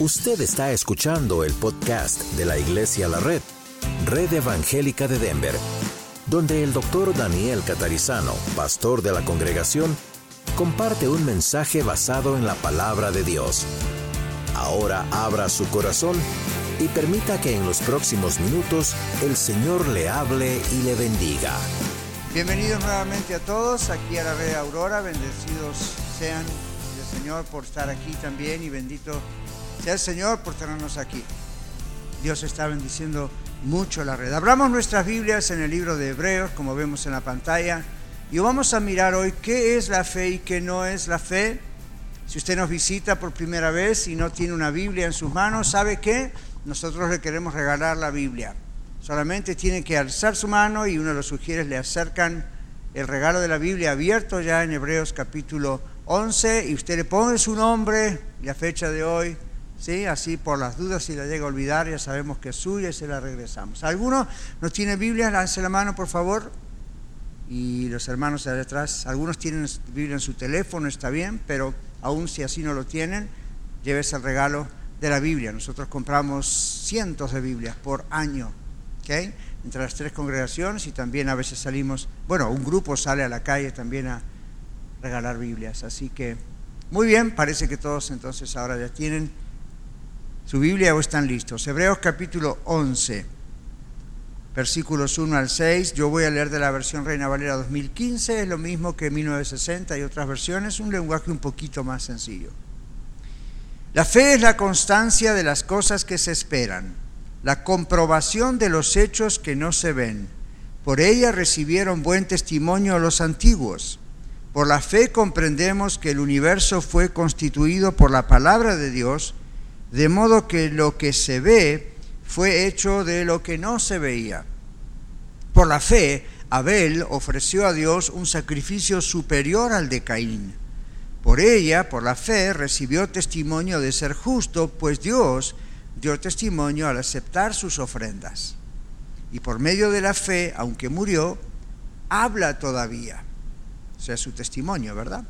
Usted está escuchando el podcast de la Iglesia La Red, Red Evangélica de Denver, donde el doctor Daniel Catarizano, pastor de la congregación, comparte un mensaje basado en la palabra de Dios. Ahora abra su corazón y permita que en los próximos minutos el Señor le hable y le bendiga. Bienvenidos nuevamente a todos aquí a la Red Aurora, bendecidos sean el Señor por estar aquí también y bendito sea el Señor por tenernos aquí. Dios está bendiciendo mucho la red. Abramos nuestras Biblias en el libro de Hebreos, como vemos en la pantalla, y vamos a mirar hoy qué es la fe y qué no es la fe. Si usted nos visita por primera vez y no tiene una Biblia en sus manos, ¿sabe qué? Nosotros le queremos regalar la Biblia. Solamente tiene que alzar su mano y uno de los sugieres le acercan el regalo de la Biblia abierto ya en Hebreos capítulo 11 y usted le pone su nombre la fecha de hoy ¿sí? Así por las dudas, si la llega a olvidar, ya sabemos que es suya y se la regresamos. ¿Alguno no tiene Biblia? Lance la mano, por favor. Y los hermanos de atrás, algunos tienen Biblia en su teléfono, está bien, pero aún si así no lo tienen, llévese el regalo de la Biblia. Nosotros compramos cientos de Biblias por año, ¿ok? Entre las tres congregaciones y también a veces salimos, bueno, un grupo sale a la calle también a regalar Biblias. Así que, muy bien, parece que todos entonces ahora ya tienen su Biblia o están listos. Hebreos capítulo 11, versículos 1 al 6. Yo voy a leer de la versión Reina Valera 2015, es lo mismo que 1960 y otras versiones, un lenguaje un poquito más sencillo. La fe es la constancia de las cosas que se esperan, la comprobación de los hechos que no se ven. Por ella recibieron buen testimonio los antiguos. Por la fe comprendemos que el universo fue constituido por la palabra de Dios, de modo que lo que se ve fue hecho de lo que no se veía. Por la fe, Abel ofreció a Dios un sacrificio superior al de Caín. Por ella, por la fe, recibió testimonio de ser justo, pues Dios dio testimonio al aceptar sus ofrendas. Y por medio de la fe, aunque murió, habla todavía. O sea, su testimonio, ¿verdad?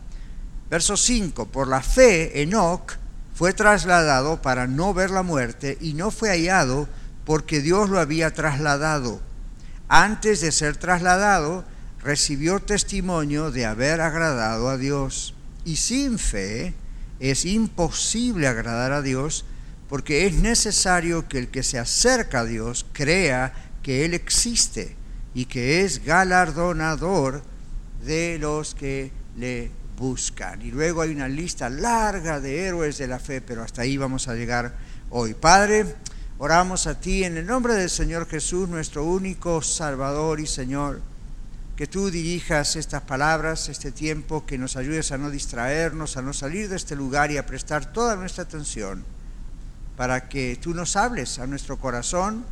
Verso 5, por la fe, Enoch, fue trasladado para no ver la muerte y no fue hallado porque Dios lo había trasladado. Antes de ser trasladado, recibió testimonio de haber agradado a Dios. Y sin fe es imposible agradar a Dios porque es necesario que el que se acerca a Dios crea que Él existe y que es galardonador de los que le buscan. Y luego hay una lista larga de héroes de la fe, pero hasta ahí vamos a llegar hoy. Padre, oramos a ti en el nombre del Señor Jesús, nuestro único Salvador y Señor, que tú dirijas estas palabras, este tiempo, que nos ayudes a no distraernos, a no salir de este lugar y a prestar toda nuestra atención para que tú nos hables a nuestro corazón,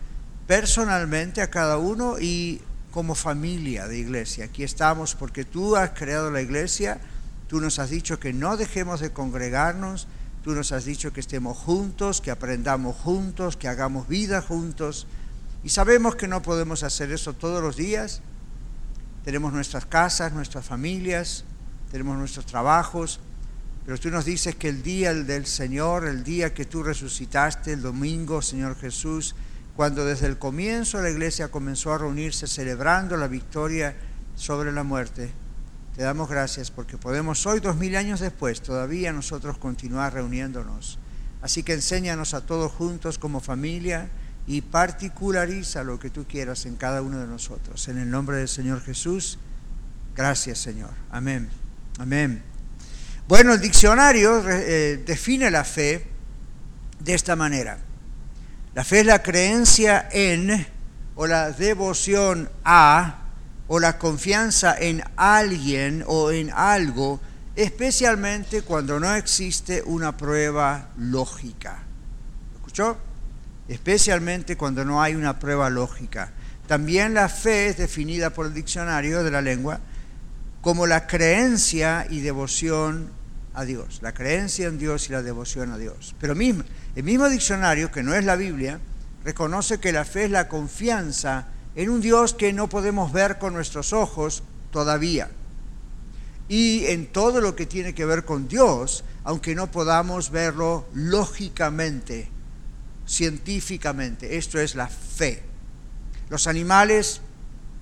personalmente a cada uno y como familia de iglesia. Aquí estamos porque tú has creado la iglesia Tú nos has dicho que no dejemos de congregarnos, tú nos has dicho que estemos juntos, que aprendamos juntos, que hagamos vida juntos. Y sabemos que no podemos hacer eso todos los días. Tenemos nuestras casas, nuestras familias, tenemos nuestros trabajos, pero tú nos dices que el día del Señor, el día que tú resucitaste, el domingo, Señor Jesús, cuando desde el comienzo la iglesia comenzó a reunirse celebrando la victoria sobre la muerte, te damos gracias porque podemos hoy, dos mil años después, todavía nosotros continuar reuniéndonos. Así que enséñanos a todos juntos como familia y particulariza lo que tú quieras en cada uno de nosotros. En el nombre del Señor Jesús, gracias Señor. Amén. Amén. Bueno, el diccionario eh, define la fe de esta manera. La fe es la creencia en o la devoción a o la confianza en alguien o en algo, especialmente cuando no existe una prueba lógica. ¿Escuchó? Especialmente cuando no hay una prueba lógica. También la fe es definida por el diccionario de la lengua como la creencia y devoción a Dios, la creencia en Dios y la devoción a Dios. Pero mismo, el mismo diccionario, que no es la Biblia, reconoce que la fe es la confianza en un Dios que no podemos ver con nuestros ojos todavía. y en todo lo que tiene que ver con Dios, aunque no podamos verlo lógicamente, científicamente. Esto es la fe. Los animales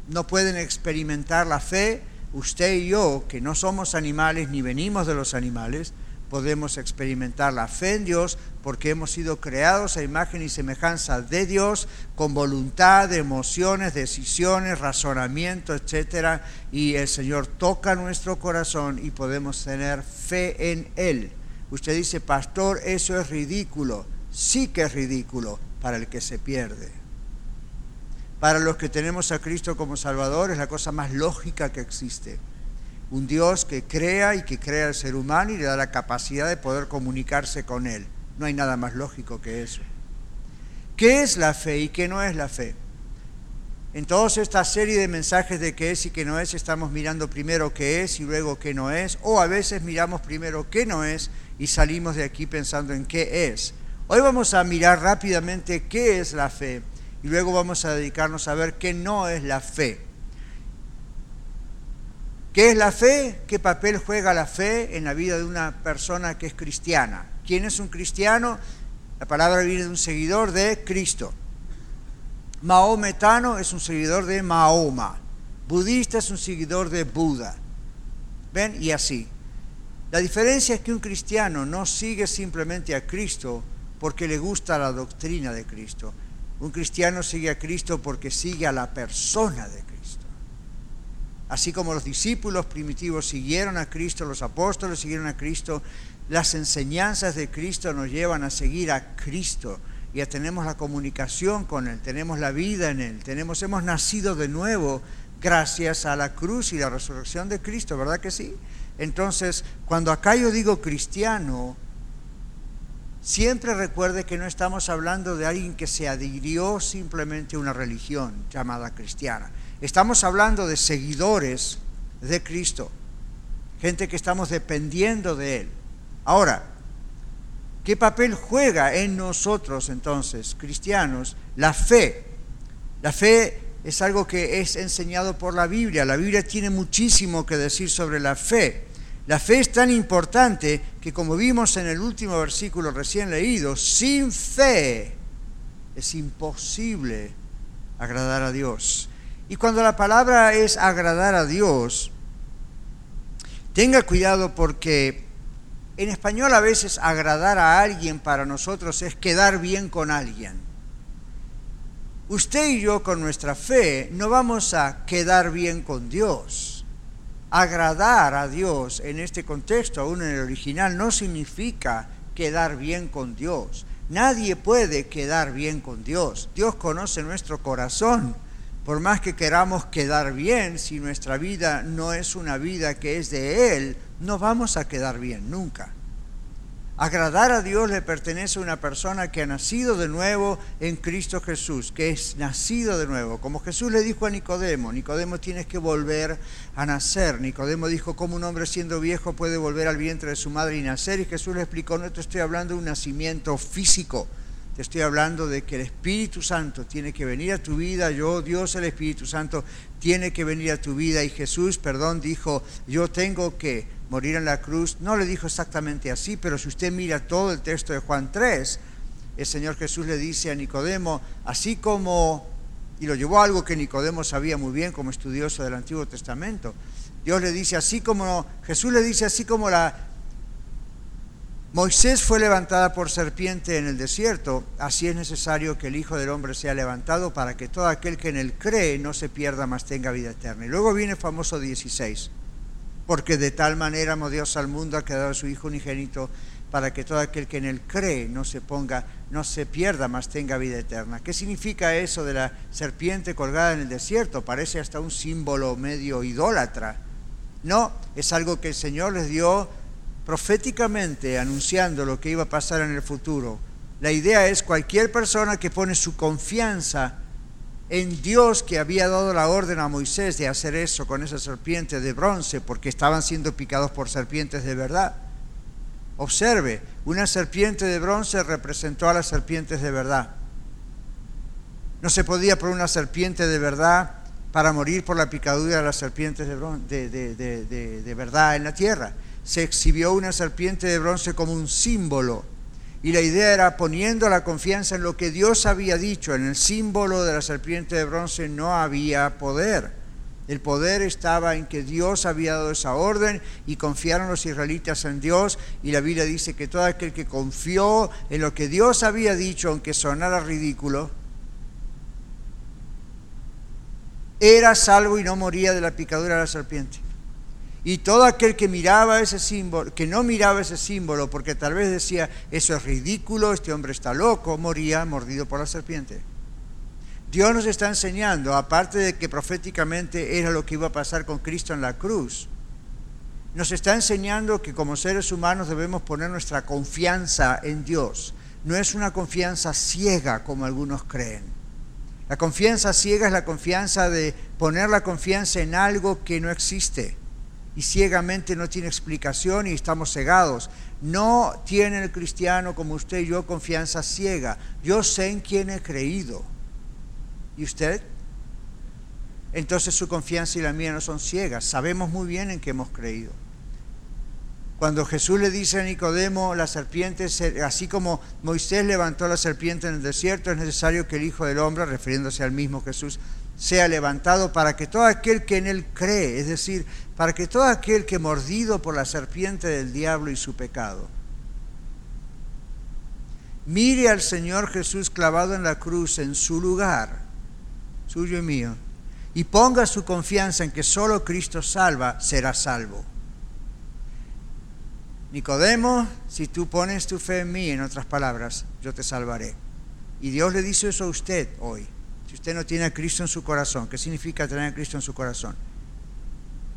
no pueden experimentar la fe. Usted y yo, que no somos animales ni venimos de los animales, podemos experimentar la fe en Dios porque hemos sido creados a imagen y semejanza de Dios con voluntad, emociones, decisiones, razonamiento, etcétera, y el Señor toca nuestro corazón y podemos tener fe en él. Usted dice, "Pastor, eso es ridículo." Sí que es ridículo para el que se pierde. Para los que tenemos a Cristo como Salvador es la cosa más lógica que existe un Dios que crea y que crea al ser humano y le da la capacidad de poder comunicarse con Él. No hay nada más lógico que eso. ¿Qué es la fe y qué no es la fe? En toda esta serie de mensajes de qué es y qué no es, estamos mirando primero qué es y luego qué no es, o a veces miramos primero qué no es y salimos de aquí pensando en qué es. Hoy vamos a mirar rápidamente qué es la fe y luego vamos a dedicarnos a ver qué no es la fe. ¿Qué es la fe? ¿Qué papel juega la fe en la vida de una persona que es cristiana? ¿Quién es un cristiano? La palabra viene de un seguidor de Cristo. Mahometano es un seguidor de Mahoma. Budista es un seguidor de Buda. ¿Ven? Y así. La diferencia es que un cristiano no sigue simplemente a Cristo porque le gusta la doctrina de Cristo. Un cristiano sigue a Cristo porque sigue a la persona de Cristo. Así como los discípulos primitivos siguieron a Cristo, los apóstoles siguieron a Cristo, las enseñanzas de Cristo nos llevan a seguir a Cristo. Ya tenemos la comunicación con Él, tenemos la vida en Él, tenemos, hemos nacido de nuevo gracias a la cruz y la resurrección de Cristo, ¿verdad que sí? Entonces, cuando acá yo digo cristiano, siempre recuerde que no estamos hablando de alguien que se adhirió simplemente a una religión llamada cristiana. Estamos hablando de seguidores de Cristo, gente que estamos dependiendo de Él. Ahora, ¿qué papel juega en nosotros entonces, cristianos, la fe? La fe es algo que es enseñado por la Biblia. La Biblia tiene muchísimo que decir sobre la fe. La fe es tan importante que como vimos en el último versículo recién leído, sin fe es imposible agradar a Dios. Y cuando la palabra es agradar a Dios, tenga cuidado porque en español a veces agradar a alguien para nosotros es quedar bien con alguien. Usted y yo con nuestra fe no vamos a quedar bien con Dios. Agradar a Dios en este contexto, aún en el original, no significa quedar bien con Dios. Nadie puede quedar bien con Dios. Dios conoce nuestro corazón por más que queramos quedar bien, si nuestra vida no es una vida que es de Él, no vamos a quedar bien nunca. Agradar a Dios le pertenece a una persona que ha nacido de nuevo en Cristo Jesús, que es nacido de nuevo. Como Jesús le dijo a Nicodemo, Nicodemo tienes que volver a nacer. Nicodemo dijo, ¿cómo un hombre siendo viejo puede volver al vientre de su madre y nacer? Y Jesús le explicó, no te estoy hablando de un nacimiento físico, te estoy hablando de que el Espíritu Santo tiene que venir a tu vida, yo, Dios el Espíritu Santo, tiene que venir a tu vida. Y Jesús, perdón, dijo, yo tengo que morir en la cruz. No le dijo exactamente así, pero si usted mira todo el texto de Juan 3, el Señor Jesús le dice a Nicodemo, así como, y lo llevó a algo que Nicodemo sabía muy bien como estudioso del Antiguo Testamento, Dios le dice así como, Jesús le dice así como la Moisés fue levantada por serpiente en el desierto, así es necesario que el Hijo del Hombre sea levantado para que todo aquel que en él cree no se pierda, mas tenga vida eterna. Y luego viene el famoso 16, porque de tal manera amó Dios al mundo, ha quedado su Hijo unigénito, para que todo aquel que en él cree no se ponga, no se pierda, mas tenga vida eterna. ¿Qué significa eso de la serpiente colgada en el desierto? Parece hasta un símbolo medio idólatra. No, es algo que el Señor les dio proféticamente anunciando lo que iba a pasar en el futuro. La idea es cualquier persona que pone su confianza en Dios que había dado la orden a Moisés de hacer eso con esa serpiente de bronce porque estaban siendo picados por serpientes de verdad. Observe, una serpiente de bronce representó a las serpientes de verdad. No se podía por una serpiente de verdad para morir por la picadura de las serpientes de, de, de, verdad en la tierra. Se exhibió una serpiente de bronce como un símbolo y la idea era poniendo la confianza en lo que Dios había dicho, en el símbolo de la serpiente de bronce no había poder. El poder estaba en que Dios había dado esa orden y confiaron los israelitas en Dios y la Biblia dice que todo aquel que confió en lo que Dios había dicho, aunque sonara ridículo, era salvo y no moría de la picadura de la serpiente. Y todo aquel que miraba ese símbolo, que no miraba ese símbolo, porque tal vez decía, eso es ridículo, este hombre está loco, moría mordido por la serpiente. Dios nos está enseñando, aparte de que proféticamente era lo que iba a pasar con Cristo en la cruz, nos está enseñando que como seres humanos debemos poner nuestra confianza en Dios. No es una confianza ciega como algunos creen. La confianza ciega es la confianza de poner la confianza en algo que no existe y ciegamente no tiene explicación y estamos cegados. No tiene el cristiano como usted y yo confianza ciega. Yo sé en quién he creído. ¿Y usted? Entonces su confianza y la mía no son ciegas. Sabemos muy bien en qué hemos creído. Cuando Jesús le dice a Nicodemo, la serpiente, así como Moisés levantó la serpiente en el desierto, es necesario que el Hijo del Hombre, refiriéndose al mismo Jesús, sea levantado para que todo aquel que en él cree, es decir, para que todo aquel que mordido por la serpiente del diablo y su pecado, mire al Señor Jesús clavado en la cruz en su lugar, suyo y mío, y ponga su confianza en que solo Cristo salva, será salvo. Nicodemo, si tú pones tu fe en mí, en otras palabras, yo te salvaré. Y Dios le dice eso a usted hoy. Si usted no tiene a Cristo en su corazón, ¿qué significa tener a Cristo en su corazón?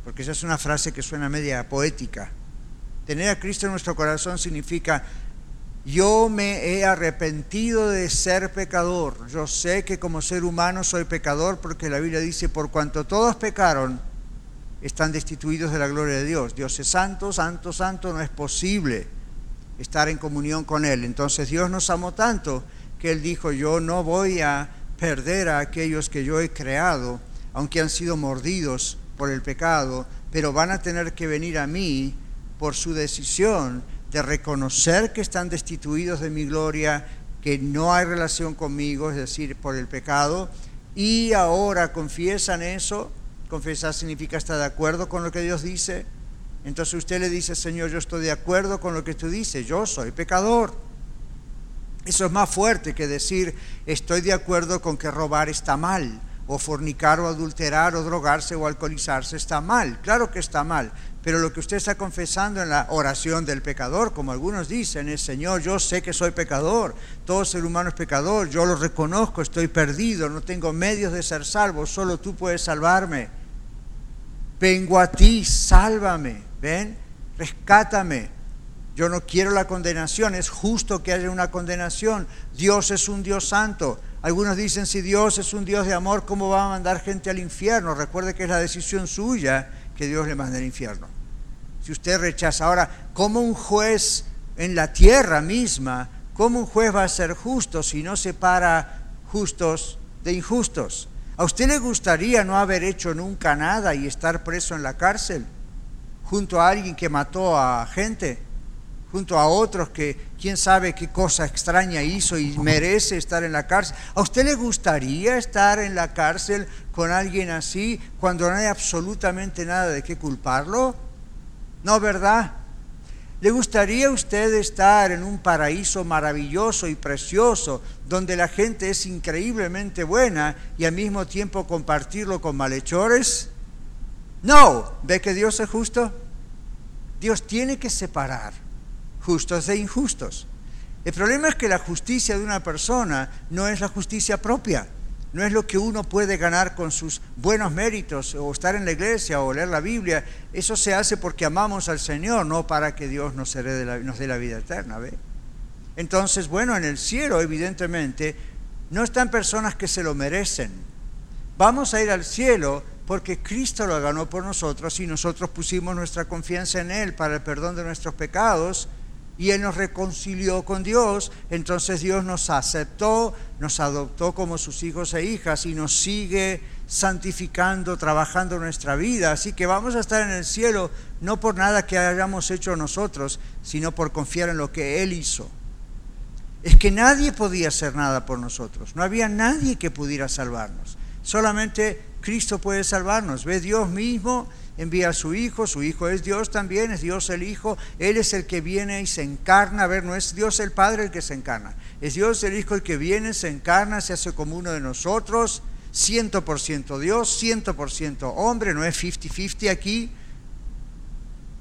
Porque esa es una frase que suena media poética. Tener a Cristo en nuestro corazón significa, yo me he arrepentido de ser pecador. Yo sé que como ser humano soy pecador porque la Biblia dice, por cuanto todos pecaron, están destituidos de la gloria de Dios. Dios es santo, santo, santo, no es posible estar en comunión con Él. Entonces Dios nos amó tanto que Él dijo, yo no voy a perder a aquellos que yo he creado, aunque han sido mordidos por el pecado, pero van a tener que venir a mí por su decisión de reconocer que están destituidos de mi gloria, que no hay relación conmigo, es decir, por el pecado, y ahora confiesan eso Confesar significa estar de acuerdo con lo que Dios dice. Entonces usted le dice, Señor, yo estoy de acuerdo con lo que tú dices, yo soy pecador. Eso es más fuerte que decir, estoy de acuerdo con que robar está mal, o fornicar o adulterar o drogarse o alcoholizarse está mal. Claro que está mal, pero lo que usted está confesando en la oración del pecador, como algunos dicen, es, Señor, yo sé que soy pecador, todo ser humano es pecador, yo lo reconozco, estoy perdido, no tengo medios de ser salvo, solo tú puedes salvarme vengo a ti, sálvame, ven, rescátame. Yo no quiero la condenación, es justo que haya una condenación. Dios es un Dios santo. Algunos dicen, si Dios es un Dios de amor, ¿cómo va a mandar gente al infierno? Recuerde que es la decisión suya que Dios le mande al infierno. Si usted rechaza, ahora, ¿cómo un juez en la tierra misma, cómo un juez va a ser justo si no separa justos de injustos? ¿A usted le gustaría no haber hecho nunca nada y estar preso en la cárcel junto a alguien que mató a gente, junto a otros que quién sabe qué cosa extraña hizo y merece estar en la cárcel? ¿A usted le gustaría estar en la cárcel con alguien así cuando no hay absolutamente nada de qué culparlo? ¿No, verdad? ¿Le gustaría a usted estar en un paraíso maravilloso y precioso donde la gente es increíblemente buena y al mismo tiempo compartirlo con malhechores? No, ¿ve que Dios es justo? Dios tiene que separar justos de injustos. El problema es que la justicia de una persona no es la justicia propia no es lo que uno puede ganar con sus buenos méritos o estar en la iglesia o leer la Biblia. Eso se hace porque amamos al Señor, no para que Dios nos, nos dé la vida eterna. ¿ve? Entonces, bueno, en el cielo evidentemente no están personas que se lo merecen. Vamos a ir al cielo porque Cristo lo ganó por nosotros y nosotros pusimos nuestra confianza en Él para el perdón de nuestros pecados y Él nos reconcilió con Dios, entonces Dios nos aceptó, nos adoptó como sus hijos e hijas y nos sigue santificando, trabajando nuestra vida. Así que vamos a estar en el cielo no por nada que hayamos hecho nosotros, sino por confiar en lo que Él hizo. Es que nadie podía hacer nada por nosotros, no había nadie que pudiera salvarnos. Solamente Cristo puede salvarnos. Ve Dios mismo envía a su Hijo, su Hijo es Dios también, es Dios el Hijo, Él es el que viene y se encarna, a ver, no es Dios el Padre el que se encarna, es Dios el Hijo el que viene, se encarna, se hace como uno de nosotros, 100% Dios, 100% hombre, no es 50-50 aquí,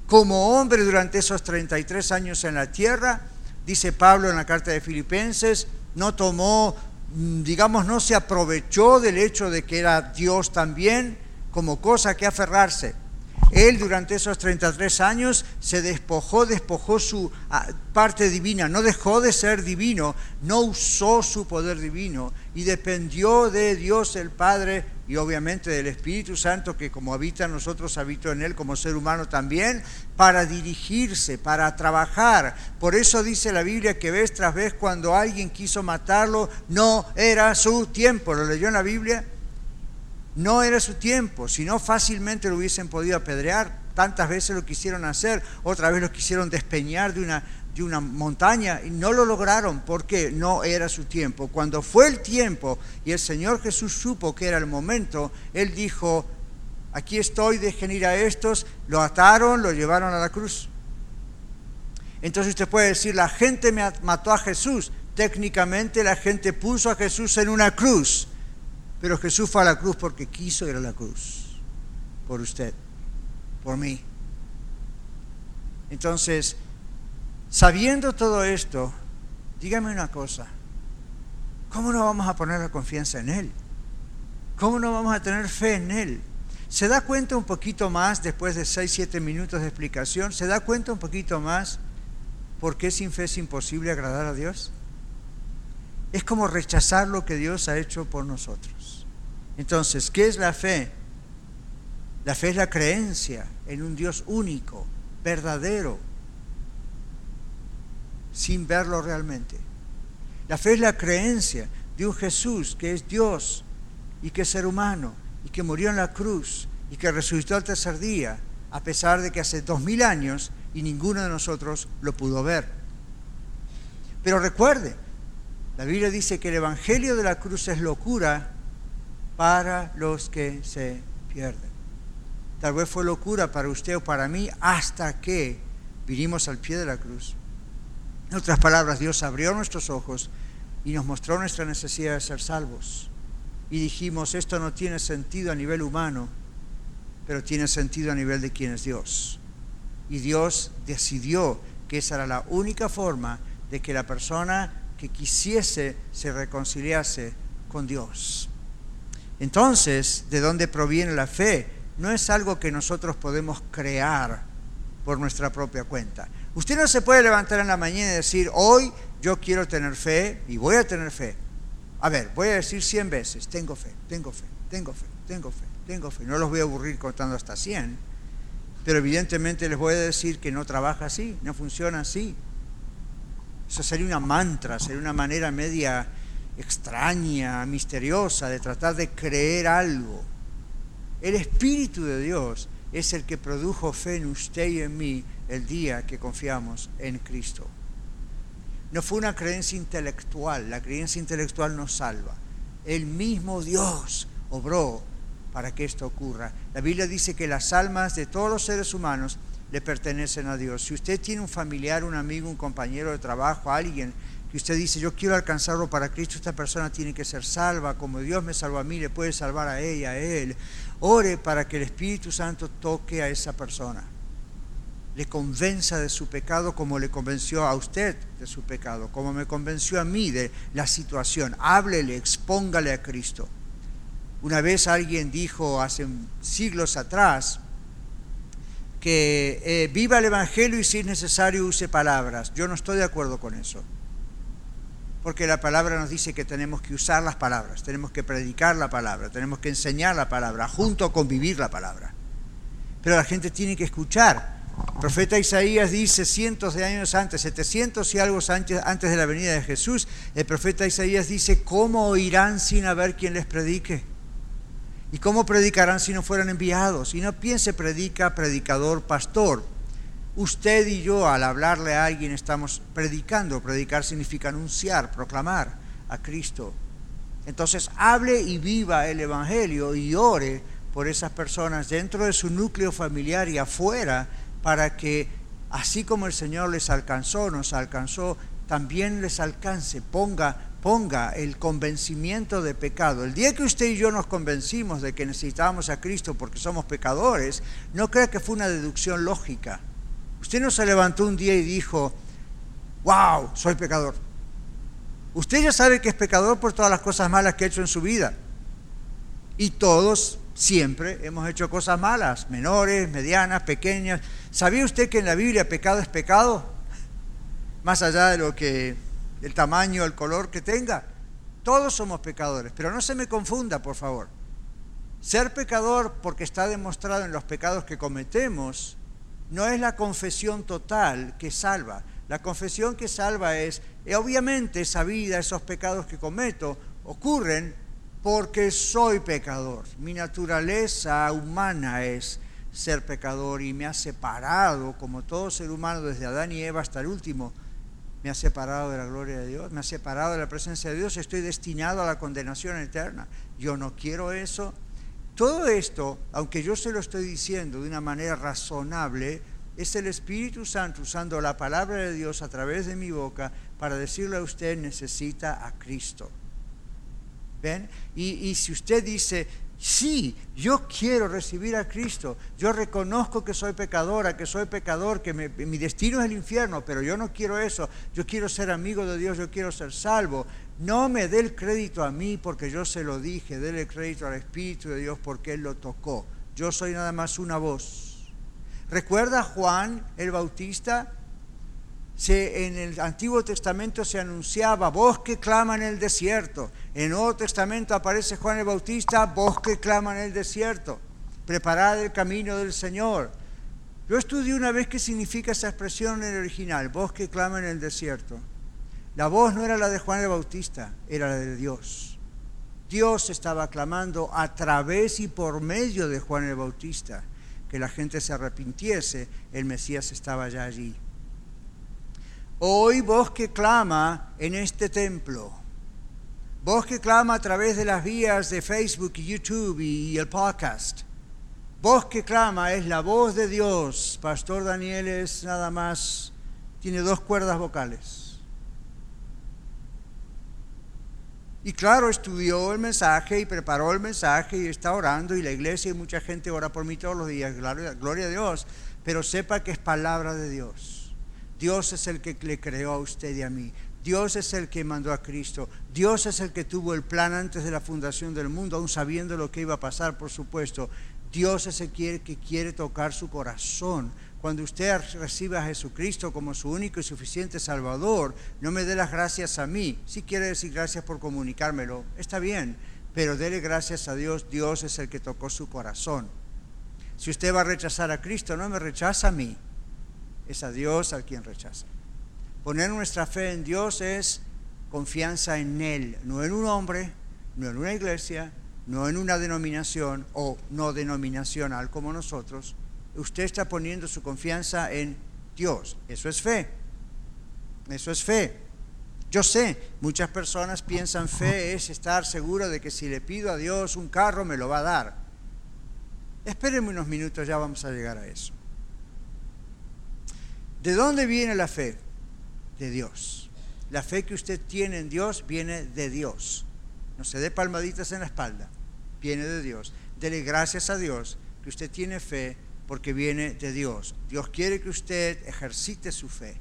como hombre durante esos 33 años en la tierra, dice Pablo en la carta de Filipenses, no tomó, digamos, no se aprovechó del hecho de que era Dios también como cosa que aferrarse, él durante esos 33 años se despojó, despojó su ah, parte divina, no dejó de ser divino, no usó su poder divino y dependió de Dios el Padre y obviamente del Espíritu Santo que como habita en nosotros, habitó en Él como ser humano también, para dirigirse, para trabajar. Por eso dice la Biblia que vez tras vez cuando alguien quiso matarlo, no era su tiempo. ¿Lo leyó en la Biblia? No era su tiempo, si no fácilmente lo hubiesen podido apedrear. Tantas veces lo quisieron hacer, otra vez lo quisieron despeñar de una, de una montaña y no lo lograron porque no era su tiempo. Cuando fue el tiempo y el Señor Jesús supo que era el momento, Él dijo, aquí estoy, dejen ir a estos, lo ataron, lo llevaron a la cruz. Entonces usted puede decir, la gente me mató a Jesús. Técnicamente la gente puso a Jesús en una cruz pero Jesús fue a la cruz porque quiso ir a la cruz. Por usted, por mí. Entonces, sabiendo todo esto, dígame una cosa. ¿Cómo no vamos a poner la confianza en Él? ¿Cómo no vamos a tener fe en Él? ¿Se da cuenta un poquito más después de 6, 7 minutos de explicación? ¿Se da cuenta un poquito más por qué sin fe es imposible agradar a Dios? Es como rechazar lo que Dios ha hecho por nosotros. Entonces, ¿qué es la fe? La fe es la creencia en un Dios único, verdadero, sin verlo realmente. La fe es la creencia de un Jesús que es Dios y que es ser humano y que murió en la cruz y que resucitó al tercer día, a pesar de que hace dos mil años y ninguno de nosotros lo pudo ver. Pero recuerde, la Biblia dice que el Evangelio de la cruz es locura para los que se pierden. Tal vez fue locura para usted o para mí hasta que vinimos al pie de la cruz. En otras palabras, Dios abrió nuestros ojos y nos mostró nuestra necesidad de ser salvos. Y dijimos, esto no tiene sentido a nivel humano, pero tiene sentido a nivel de quién es Dios. Y Dios decidió que esa era la única forma de que la persona que quisiese se reconciliase con Dios. Entonces, ¿de dónde proviene la fe? No es algo que nosotros podemos crear por nuestra propia cuenta. Usted no se puede levantar en la mañana y decir, hoy yo quiero tener fe y voy a tener fe. A ver, voy a decir 100 veces, tengo fe, tengo fe, tengo fe, tengo fe, tengo fe. No los voy a aburrir contando hasta 100, pero evidentemente les voy a decir que no trabaja así, no funciona así. Eso sería una mantra, sería una manera media extraña, misteriosa, de tratar de creer algo. El Espíritu de Dios es el que produjo fe en usted y en mí el día que confiamos en Cristo. No fue una creencia intelectual, la creencia intelectual nos salva. El mismo Dios obró para que esto ocurra. La Biblia dice que las almas de todos los seres humanos le pertenecen a Dios. Si usted tiene un familiar, un amigo, un compañero de trabajo, alguien y usted dice, yo quiero alcanzarlo para Cristo, esta persona tiene que ser salva, como Dios me salvó a mí, le puede salvar a ella, a él. Ore para que el Espíritu Santo toque a esa persona, le convenza de su pecado como le convenció a usted de su pecado, como me convenció a mí de la situación. Háblele, expóngale a Cristo. Una vez alguien dijo hace siglos atrás, que eh, viva el Evangelio y si es necesario use palabras. Yo no estoy de acuerdo con eso porque la palabra nos dice que tenemos que usar las palabras, tenemos que predicar la palabra, tenemos que enseñar la palabra, junto con vivir la palabra. Pero la gente tiene que escuchar. El profeta Isaías dice cientos de años antes, 700 y algo antes de la venida de Jesús, el profeta Isaías dice, ¿cómo oirán sin haber quien les predique? ¿Y cómo predicarán si no fueran enviados? Y no piense predica, predicador, pastor. Usted y yo al hablarle a alguien estamos predicando. Predicar significa anunciar, proclamar a Cristo. Entonces hable y viva el Evangelio y ore por esas personas dentro de su núcleo familiar y afuera para que así como el Señor les alcanzó, nos alcanzó, también les alcance, ponga, ponga el convencimiento de pecado. El día que usted y yo nos convencimos de que necesitábamos a Cristo porque somos pecadores, no crea que fue una deducción lógica. Usted no se levantó un día y dijo, wow, soy pecador. Usted ya sabe que es pecador por todas las cosas malas que ha hecho en su vida. Y todos siempre hemos hecho cosas malas, menores, medianas, pequeñas. ¿Sabía usted que en la Biblia pecado es pecado? Más allá de lo que el tamaño, el color que tenga. Todos somos pecadores, pero no se me confunda, por favor. Ser pecador porque está demostrado en los pecados que cometemos no es la confesión total que salva. La confesión que salva es, eh, obviamente esa vida, esos pecados que cometo, ocurren porque soy pecador. Mi naturaleza humana es ser pecador y me ha separado, como todo ser humano, desde Adán y Eva hasta el último, me ha separado de la gloria de Dios, me ha separado de la presencia de Dios, estoy destinado a la condenación eterna. Yo no quiero eso. Todo esto, aunque yo se lo estoy diciendo de una manera razonable, es el Espíritu Santo usando la palabra de Dios a través de mi boca para decirle a usted necesita a Cristo. ¿Ven? Y, si usted dice, Sí, yo quiero recibir a Cristo. Yo reconozco que soy pecadora, que soy pecador, que mi destino es el infierno, pero yo no quiero eso. Yo quiero ser amigo de Dios, yo quiero ser salvo. No me dé el crédito a mí porque yo se lo dije, déle crédito al Espíritu de Dios porque Él lo tocó. Yo soy nada más una voz. ¿Recuerda Juan el Bautista? en el Antiguo Testamento se anunciaba voz que clama en el desierto. En el Nuevo Testamento aparece Juan el Bautista, voz que clama en el desierto. Preparad el camino del Señor. Yo estudié una vez qué significa esa expresión en el original, voz que clama en el desierto. La voz no era la de Juan el Bautista, era la de Dios. Dios estaba clamando a través y por medio de Juan el Bautista que la gente se arrepintiese, el Mesías estaba ya allí. Hoy voz que clama en este templo, voz que clama a través de las vías de Facebook YouTube y el podcast, voz que clama es la voz de Dios. Pastor Daniel es nada más, tiene dos cuerdas vocales. Y claro, estudió el mensaje y preparó el mensaje y está orando y la iglesia y mucha gente ora por mí todos los días, gloria, gloria a Dios, pero sepa que es palabra de Dios. Dios es el que le creó a usted y a mí. Dios es el que mandó a Cristo. Dios es el que tuvo el plan antes de la fundación del mundo, aún sabiendo lo que iba a pasar, por supuesto. Dios es el que quiere tocar su corazón. Cuando usted recibe a Jesucristo como su único y suficiente Salvador, no me dé las gracias a mí. Si quiere decir gracias por comunicármelo, está bien, pero dele gracias a Dios. Dios es el que tocó su corazón. Si usted va a rechazar a Cristo, no me rechaza a mí es a Dios al quien rechaza. Poner nuestra fe en Dios es confianza en Él, no en un hombre, no en una iglesia, no en una denominación o no denominacional como nosotros. Usted está poniendo su confianza en Dios. Eso es fe. Eso es fe. Yo sé, muchas personas piensan fe es estar seguro de que si le pido a Dios un carro me lo va a dar. Espérenme unos minutos, ya vamos a llegar a eso. ¿De dónde viene la fe? De Dios. La fe que usted tiene en Dios viene de Dios. No se dé palmaditas en la espalda. Viene de Dios. Dele gracias a Dios que usted tiene fe porque viene de Dios. Dios quiere que usted ejercite su fe,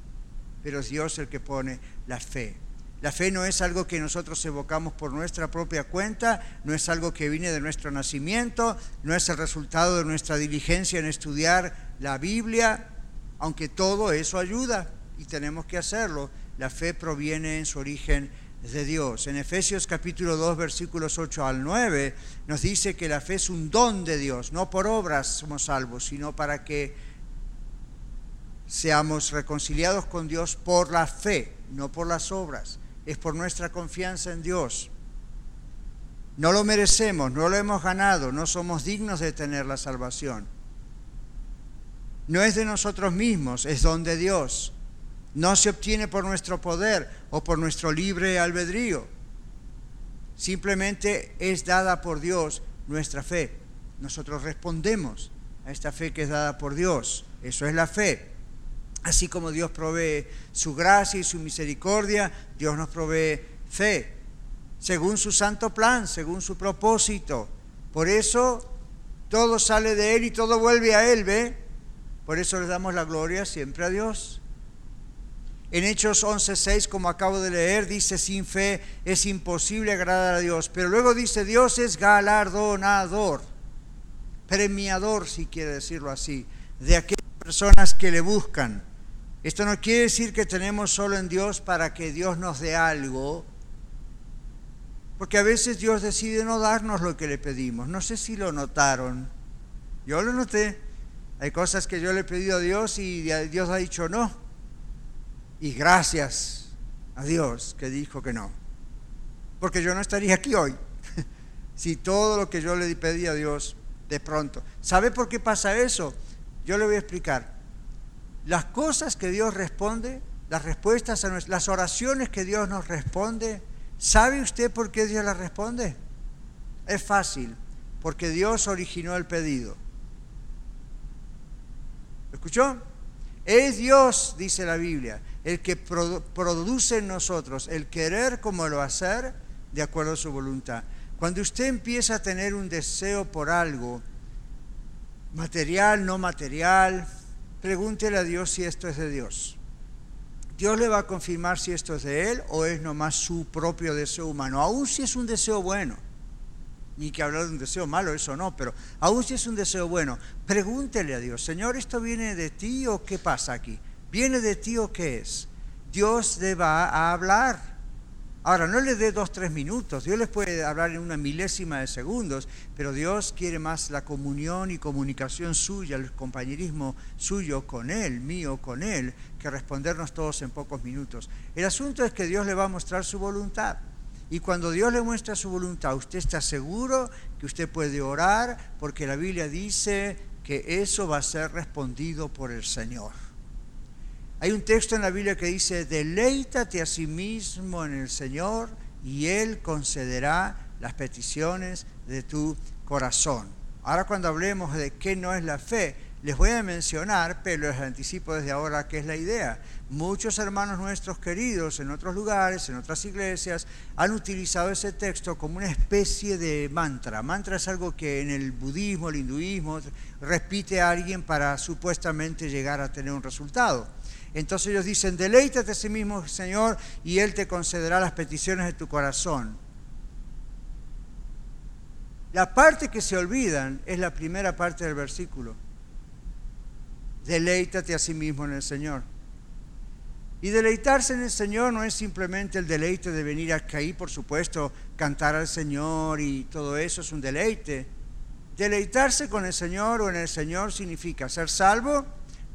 pero es Dios el que pone la fe. La fe no es algo que nosotros evocamos por nuestra propia cuenta, no es algo que viene de nuestro nacimiento, no es el resultado de nuestra diligencia en estudiar la Biblia, aunque todo eso ayuda y tenemos que hacerlo, la fe proviene en su origen de Dios. En Efesios capítulo 2 versículos 8 al 9 nos dice que la fe es un don de Dios, no por obras somos salvos, sino para que seamos reconciliados con Dios por la fe, no por las obras. Es por nuestra confianza en Dios. No lo merecemos, no lo hemos ganado, no somos dignos de tener la salvación. No es de nosotros mismos, es don de Dios. No se obtiene por nuestro poder o por nuestro libre albedrío. Simplemente es dada por Dios nuestra fe. Nosotros respondemos a esta fe que es dada por Dios. Eso es la fe. Así como Dios provee su gracia y su misericordia, Dios nos provee fe, según su santo plan, según su propósito. Por eso todo sale de Él y todo vuelve a Él, ¿ve? Por eso le damos la gloria siempre a Dios. En Hechos 11:6, como acabo de leer, dice, sin fe es imposible agradar a Dios. Pero luego dice, Dios es galardonador, premiador, si quiere decirlo así, de aquellas personas que le buscan. Esto no quiere decir que tenemos solo en Dios para que Dios nos dé algo, porque a veces Dios decide no darnos lo que le pedimos. No sé si lo notaron. Yo lo noté. Hay cosas que yo le he pedido a Dios y Dios ha dicho no. Y gracias a Dios que dijo que no. Porque yo no estaría aquí hoy si todo lo que yo le pedí a Dios de pronto. ¿Sabe por qué pasa eso? Yo le voy a explicar. Las cosas que Dios responde, las respuestas a las oraciones que Dios nos responde, ¿sabe usted por qué Dios las responde? Es fácil, porque Dios originó el pedido. ¿Lo escuchó? Es Dios, dice la Biblia, el que produce en nosotros el querer como lo hacer de acuerdo a su voluntad. Cuando usted empieza a tener un deseo por algo, material, no material, pregúntele a Dios si esto es de Dios. Dios le va a confirmar si esto es de Él o es nomás su propio deseo humano, aun si es un deseo bueno. Ni que hablar de un deseo malo, eso no, pero aun si es un deseo bueno, pregúntele a Dios, Señor, ¿esto viene de ti o qué pasa aquí? ¿Viene de ti o qué es? Dios le va a hablar. Ahora, no le dé dos, tres minutos, Dios les puede hablar en una milésima de segundos, pero Dios quiere más la comunión y comunicación suya, el compañerismo suyo con Él, mío con Él, que respondernos todos en pocos minutos. El asunto es que Dios le va a mostrar su voluntad. Y cuando Dios le muestra su voluntad, usted está seguro que usted puede orar, porque la Biblia dice que eso va a ser respondido por el Señor. Hay un texto en la Biblia que dice, deleítate a sí mismo en el Señor y Él concederá las peticiones de tu corazón. Ahora cuando hablemos de qué no es la fe, les voy a mencionar, pero les anticipo desde ahora qué es la idea. Muchos hermanos nuestros queridos en otros lugares, en otras iglesias, han utilizado ese texto como una especie de mantra. Mantra es algo que en el budismo, el hinduismo, repite a alguien para supuestamente llegar a tener un resultado. Entonces ellos dicen, deleítate a sí mismo, Señor, y Él te concederá las peticiones de tu corazón. La parte que se olvidan es la primera parte del versículo. Deleítate a sí mismo en el Señor. Y deleitarse en el Señor no es simplemente el deleite de venir acá y, por supuesto, cantar al Señor y todo eso es un deleite. Deleitarse con el Señor o en el Señor significa ser salvo,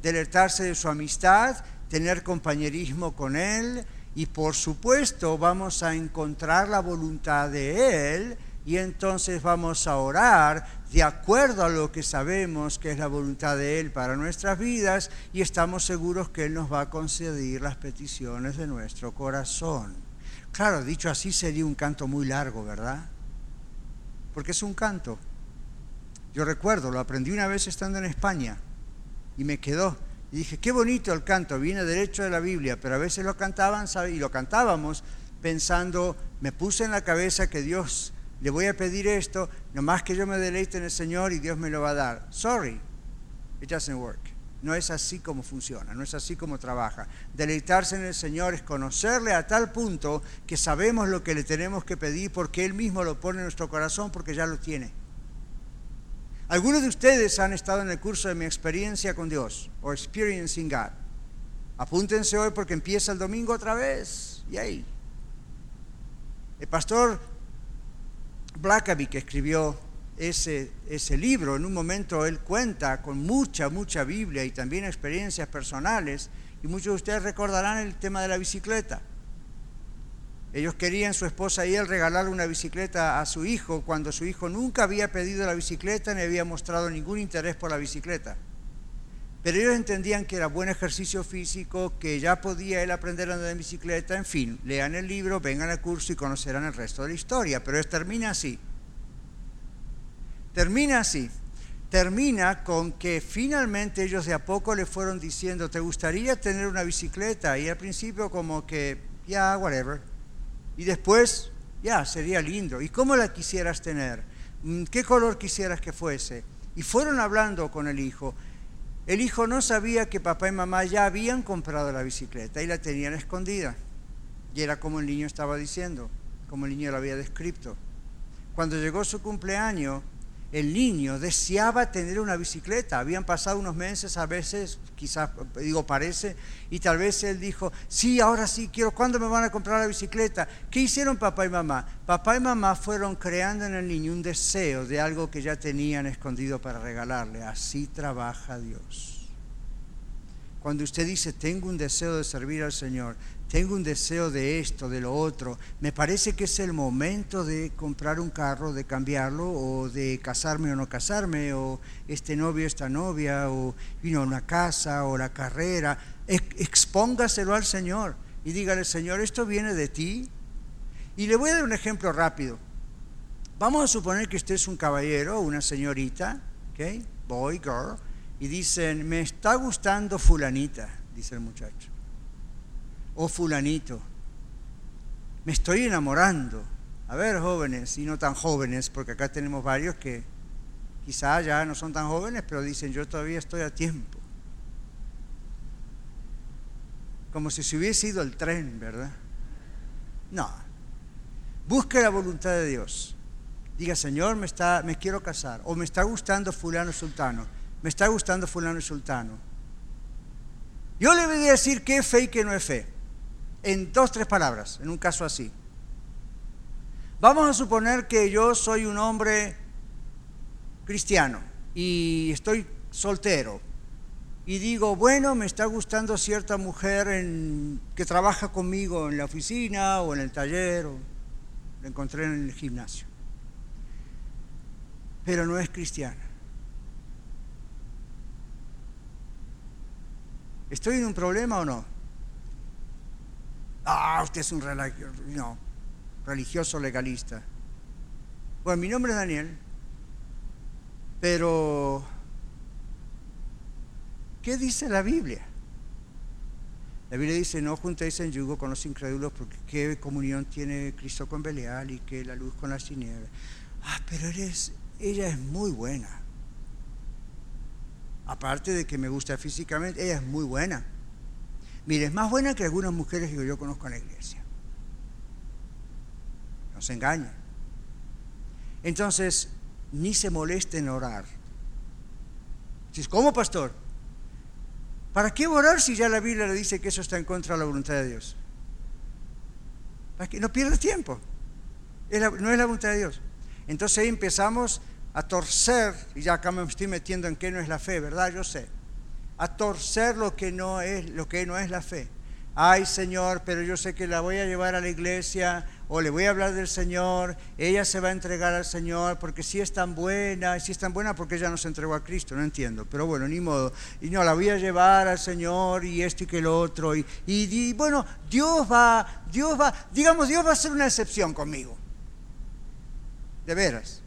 deleitarse de su amistad, tener compañerismo con Él y por supuesto vamos a encontrar la voluntad de Él y entonces vamos a orar de acuerdo a lo que sabemos que es la voluntad de Él para nuestras vidas y estamos seguros que Él nos va a conceder las peticiones de nuestro corazón. Claro, dicho así sería un canto muy largo, ¿verdad? Porque es un canto. Yo recuerdo, lo aprendí una vez estando en España y me quedó. Y dije, qué bonito el canto, viene derecho de la Biblia, pero a veces lo cantaban y lo cantábamos pensando, me puse en la cabeza que Dios le voy a pedir esto, nomás que yo me deleite en el Señor y Dios me lo va a dar. Sorry, it doesn't work. No es así como funciona, no es así como trabaja. Deleitarse en el Señor es conocerle a tal punto que sabemos lo que le tenemos que pedir porque Él mismo lo pone en nuestro corazón porque ya lo tiene. Algunos de ustedes han estado en el curso de mi experiencia con Dios o Experiencing God. Apúntense hoy porque empieza el domingo otra vez. Y ahí. El pastor Blackaby, que escribió ese, ese libro, en un momento él cuenta con mucha, mucha Biblia y también experiencias personales, y muchos de ustedes recordarán el tema de la bicicleta. Ellos querían, su esposa y él, regalarle una bicicleta a su hijo cuando su hijo nunca había pedido la bicicleta ni había mostrado ningún interés por la bicicleta. Pero ellos entendían que era buen ejercicio físico, que ya podía él aprender a andar en bicicleta, en fin, lean el libro, vengan al curso y conocerán el resto de la historia. Pero termina así. Termina así. Termina con que finalmente ellos de a poco le fueron diciendo, ¿te gustaría tener una bicicleta? Y al principio como que, ya, whatever. Y después, ya, sería lindo. ¿Y cómo la quisieras tener? Mm, ¿Qué color quisieras que fuese? Y fueron hablando con el hijo. El hijo no sabía que papá y mamá ya habían comprado la bicicleta y la tenían escondida. Y era como el niño estaba diciendo, como el niño lo había descrito. Cuando llegó su cumpleaños, el niño deseaba tener una bicicleta. Habían pasado unos meses, a veces, quizás, digo, parece, y tal vez él dijo, sí, ahora sí quiero, ¿cuándo me van a comprar la bicicleta? ¿Qué hicieron papá y mamá? Papá y mamá fueron creando en el niño un deseo de algo que ya tenían escondido para regalarle. Así trabaja Dios. Cuando usted dice, tengo un deseo de servir al Señor, tengo un deseo de esto, de lo otro, me parece que es el momento de comprar un carro, de cambiarlo, o de casarme o no casarme, o este novio, esta novia, o vino una casa, o la carrera. Expóngaselo al Señor y dígale, Señor, esto viene de ti. Y le voy a dar un ejemplo rápido. Vamos a suponer que usted es un caballero o una señorita, ¿ok? Boy, girl, y dicen, me está gustando fulanita, dice el muchacho oh fulanito, me estoy enamorando. A ver, jóvenes, y no tan jóvenes, porque acá tenemos varios que quizá ya no son tan jóvenes, pero dicen, yo todavía estoy a tiempo. Como si se hubiese ido el tren, ¿verdad? No. Busque la voluntad de Dios. Diga, Señor, me, está, me quiero casar. O me está gustando fulano sultano. Me está gustando fulano sultano. Yo le voy a decir qué es fe y qué no es fe en dos, tres palabras, en un caso así. Vamos a suponer que yo soy un hombre cristiano y estoy soltero y digo, bueno, me está gustando cierta mujer que trabaja conmigo en la oficina o en el taller, o la encontré en el gimnasio, pero no es cristiana. ¿Estoy en un problema o no? Ah, usted es un religioso legalista. Bueno, mi nombre es Daniel, pero ¿qué dice la Biblia? La Biblia dice, no juntéis en yugo con los incrédulos porque qué comunión tiene Cristo con Belial y qué la luz con las tinieblas. Ah, pero eres, ella es muy buena. Aparte de que me gusta físicamente, ella es muy buena. Mire, es más buena que algunas mujeres que yo conozco en la iglesia. No se engañen. Entonces, ni se moleste en orar. Dices, ¿cómo, pastor? ¿Para qué orar si ya la Biblia le dice que eso está en contra de la voluntad de Dios? ¿Para que no pierdas tiempo. no es la voluntad de Dios. Entonces ahí empezamos a torcer, y ya acá me estoy metiendo en qué no es la fe, ¿verdad? Yo sé a torcer lo que no es, lo que no es la fe. Ay Señor, pero yo sé que la voy a llevar a la iglesia o le voy a hablar del Señor, ella se va a entregar al Señor porque si es tan buena, si es tan buena porque ella no se entregó a Cristo, no entiendo, pero bueno, ni modo. Y no, la voy a llevar al Señor y esto y que lo otro. Y, y bueno, Dios va, Dios va, digamos, Dios va a ser una excepción conmigo. De veras.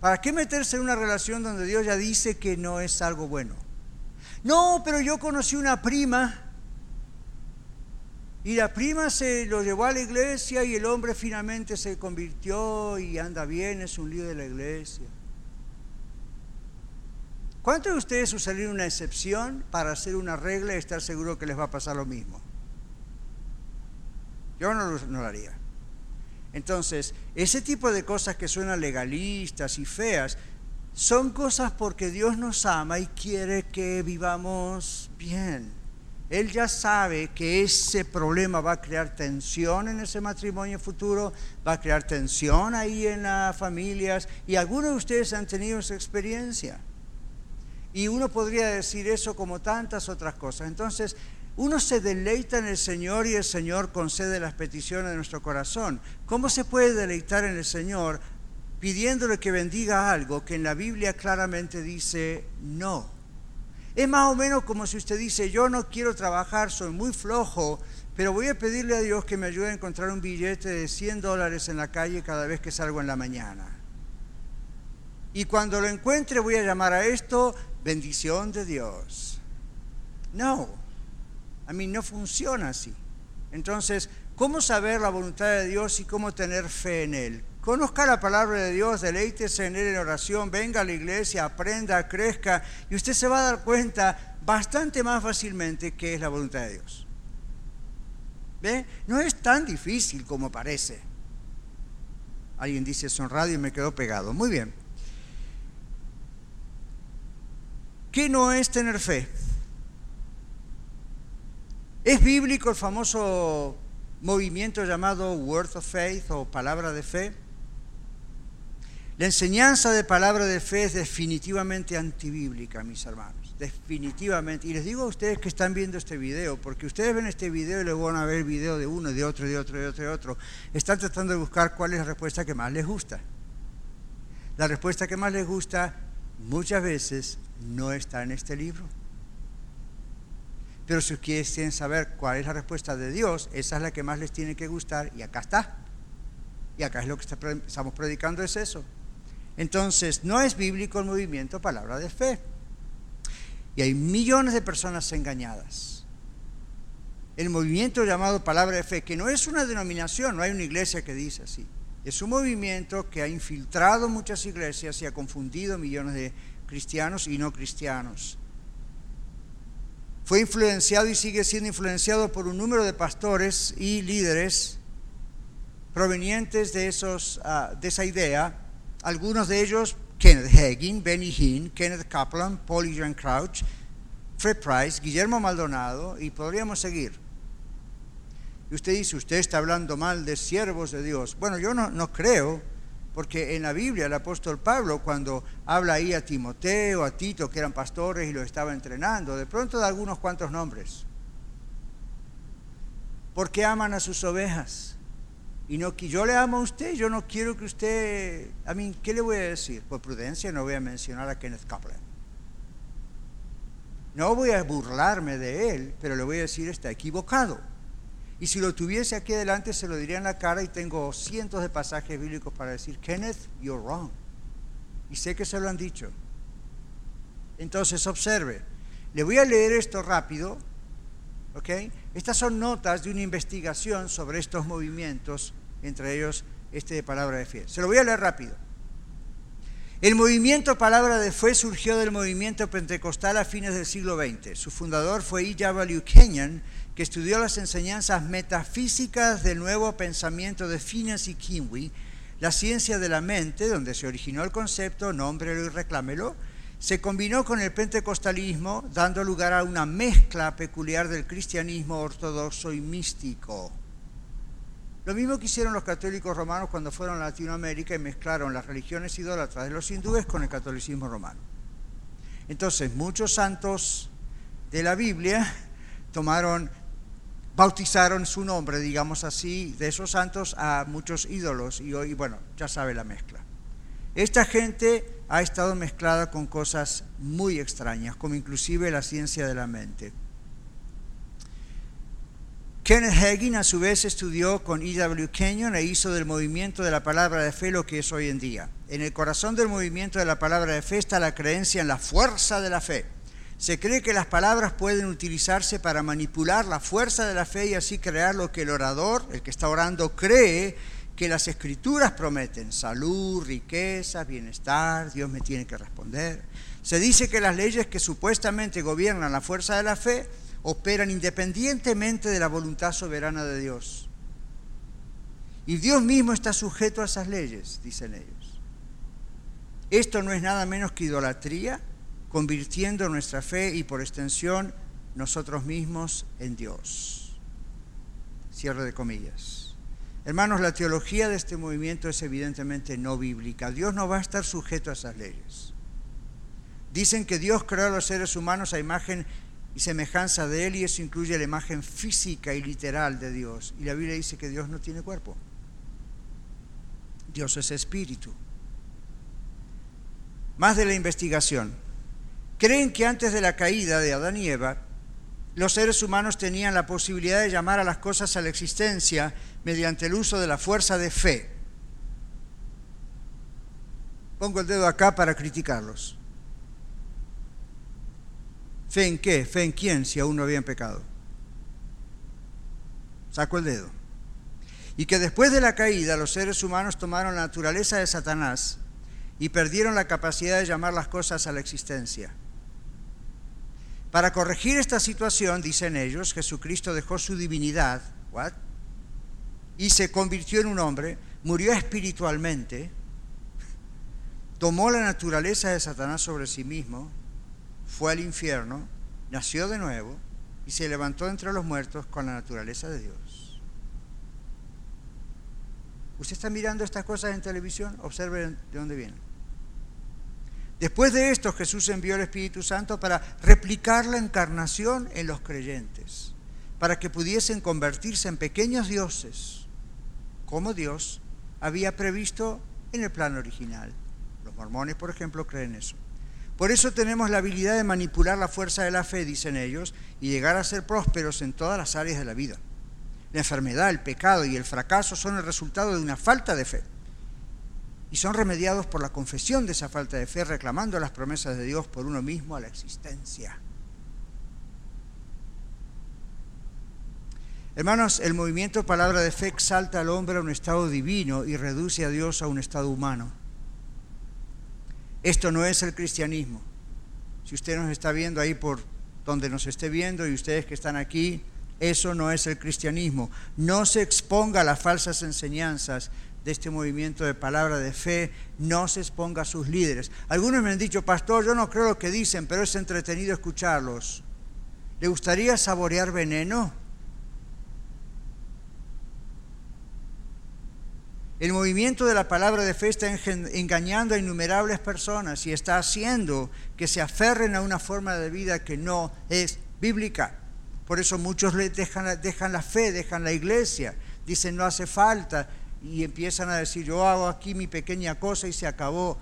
¿Para qué meterse en una relación donde Dios ya dice que no es algo bueno? No, pero yo conocí una prima y la prima se lo llevó a la iglesia y el hombre finalmente se convirtió y anda bien, es un líder de la iglesia. ¿Cuántos de ustedes usarían una excepción para hacer una regla y estar seguro que les va a pasar lo mismo? Yo no no lo haría. Entonces, ese tipo de cosas que suenan legalistas y feas, son cosas porque Dios nos ama y quiere que vivamos bien. Él ya sabe que ese problema va a crear tensión en ese matrimonio futuro, va a crear tensión ahí en las familias y algunos de ustedes han tenido esa experiencia. Y uno podría decir eso como tantas otras cosas. Entonces, uno se deleita en el Señor y el Señor concede las peticiones de nuestro corazón. ¿Cómo se puede deleitar en el Señor pidiéndole que bendiga algo que en la Biblia claramente dice no? Es más o menos como si usted dice, yo no quiero trabajar, soy muy flojo, pero voy a pedirle a Dios que me ayude a encontrar un billete de 100 dólares en la calle cada vez que salgo en la mañana. Y cuando lo encuentre voy a llamar a esto bendición de Dios. No, a mí no funciona así. Entonces, ¿cómo saber la voluntad de Dios y cómo tener fe en Él? Conozca la palabra de Dios, deleítese en Él en oración, venga a la iglesia, aprenda, crezca, y usted se va a dar cuenta bastante más fácilmente qué es la voluntad de Dios. ¿Ve? No es tan difícil como parece. Alguien dice son radio y me quedó pegado. Muy bien. ¿Qué no es tener fe? ¿Es bíblico el famoso movimiento llamado Word of Faith o palabra de fe? La enseñanza de palabra de fe es definitivamente antibíblica, mis hermanos, definitivamente. Y les digo a ustedes que están viendo este video, porque ustedes ven este video y luego van a ver video de uno, de otro, de otro, de otro, de otro. Están tratando de buscar cuál es la respuesta que más les gusta. La respuesta que más les gusta muchas veces no está en este libro. Pero si ustedes quieren saber cuál es la respuesta de Dios, esa es la que más les tiene que gustar y acá está. Y acá es lo que estamos predicando, es eso. Entonces, no es bíblico el movimiento palabra de fe. Y hay millones de personas engañadas. El movimiento llamado palabra de fe, que no es una denominación, no hay una iglesia que dice así. Es un movimiento que ha infiltrado muchas iglesias y ha confundido millones de cristianos y no cristianos. Fue influenciado y sigue siendo influenciado por un número de pastores y líderes provenientes de, esos, ah, de esa idea algunos de ellos, Kenneth Hagin, Benny Hinn, Kenneth Kaplan, Paul John Crouch, Fred Price, Guillermo Maldonado, y podríamos seguir. Y usted dice, usted está hablando mal de siervos de Dios. Bueno, yo no, no creo, porque en la Biblia el apóstol Pablo, cuando habla ahí a Timoteo, a Tito, que eran pastores y los estaba entrenando, de pronto da algunos cuantos nombres. Porque aman a sus ovejas. Y no que yo le amo a usted, yo no quiero que usted, a mí, ¿qué le voy a decir? Por prudencia no voy a mencionar a Kenneth Copeland. No voy a burlarme de él, pero le voy a decir está equivocado. Y si lo tuviese aquí adelante se lo diría en la cara y tengo cientos de pasajes bíblicos para decir, Kenneth, you're wrong. Y sé que se lo han dicho. Entonces observe, le voy a leer esto rápido, ¿ok? Estas son notas de una investigación sobre estos movimientos entre ellos este de palabra de fe. Se lo voy a leer rápido. El movimiento Palabra de Fe surgió del movimiento pentecostal a fines del siglo XX. Su fundador fue E. W. Kenyon, que estudió las enseñanzas metafísicas del nuevo pensamiento de Phineas y Kinway, la ciencia de la mente, donde se originó el concepto, nómbrelo y reclámelo, se combinó con el pentecostalismo, dando lugar a una mezcla peculiar del cristianismo ortodoxo y místico. Lo mismo que hicieron los católicos romanos cuando fueron a Latinoamérica y mezclaron las religiones idólatras de los hindúes con el catolicismo romano. Entonces, muchos santos de la Biblia tomaron, bautizaron su nombre, digamos así, de esos santos a muchos ídolos y hoy, bueno, ya sabe la mezcla. Esta gente ha estado mezclada con cosas muy extrañas, como inclusive la ciencia de la mente. Kenneth Hagin a su vez estudió con E.W. Kenyon e hizo del movimiento de la palabra de fe lo que es hoy en día. En el corazón del movimiento de la palabra de fe está la creencia en la fuerza de la fe. Se cree que las palabras pueden utilizarse para manipular la fuerza de la fe y así crear lo que el orador, el que está orando, cree que las escrituras prometen. Salud, riqueza, bienestar, Dios me tiene que responder. Se dice que las leyes que supuestamente gobiernan la fuerza de la fe operan independientemente de la voluntad soberana de Dios. Y Dios mismo está sujeto a esas leyes, dicen ellos. Esto no es nada menos que idolatría, convirtiendo nuestra fe y por extensión nosotros mismos en Dios. Cierre de comillas. Hermanos, la teología de este movimiento es evidentemente no bíblica. Dios no va a estar sujeto a esas leyes. Dicen que Dios creó a los seres humanos a imagen y semejanza de Él y eso incluye la imagen física y literal de Dios. Y la Biblia dice que Dios no tiene cuerpo. Dios es espíritu. Más de la investigación. Creen que antes de la caída de Adán y Eva, los seres humanos tenían la posibilidad de llamar a las cosas a la existencia mediante el uso de la fuerza de fe. Pongo el dedo acá para criticarlos. ¿Fe en qué? ¿Fe en quién si aún no habían pecado? Saco el dedo. Y que después de la caída los seres humanos tomaron la naturaleza de Satanás y perdieron la capacidad de llamar las cosas a la existencia. Para corregir esta situación, dicen ellos, Jesucristo dejó su divinidad ¿what? y se convirtió en un hombre, murió espiritualmente, tomó la naturaleza de Satanás sobre sí mismo, fue al infierno, nació de nuevo y se levantó entre los muertos con la naturaleza de Dios. ¿Usted está mirando estas cosas en televisión? Observe de dónde vienen. Después de esto Jesús envió el Espíritu Santo para replicar la encarnación en los creyentes, para que pudiesen convertirse en pequeños dioses, como Dios había previsto en el plan original. Los mormones, por ejemplo, creen eso. Por eso tenemos la habilidad de manipular la fuerza de la fe, dicen ellos, y llegar a ser prósperos en todas las áreas de la vida. La enfermedad, el pecado y el fracaso son el resultado de una falta de fe y son remediados por la confesión de esa falta de fe, reclamando las promesas de Dios por uno mismo a la existencia. Hermanos, el movimiento Palabra de Fe exalta al hombre a un estado divino y reduce a Dios a un estado humano. Esto no es el cristianismo. Si usted nos está viendo ahí por donde nos esté viendo y ustedes que están aquí, eso no es el cristianismo. No se exponga a las falsas enseñanzas de este movimiento de palabra de fe no se exponga a sus líderes. Algunos me han dicho, pastor, yo no creo lo que dicen, pero es entretenido escucharlos. ¿Le gustaría saborear veneno? El movimiento de la palabra de fe está engañando a innumerables personas y está haciendo que se aferren a una forma de vida que no es bíblica. Por eso muchos dejan, dejan la fe, dejan la iglesia, dicen no hace falta, y empiezan a decir, yo hago aquí mi pequeña cosa y se acabó.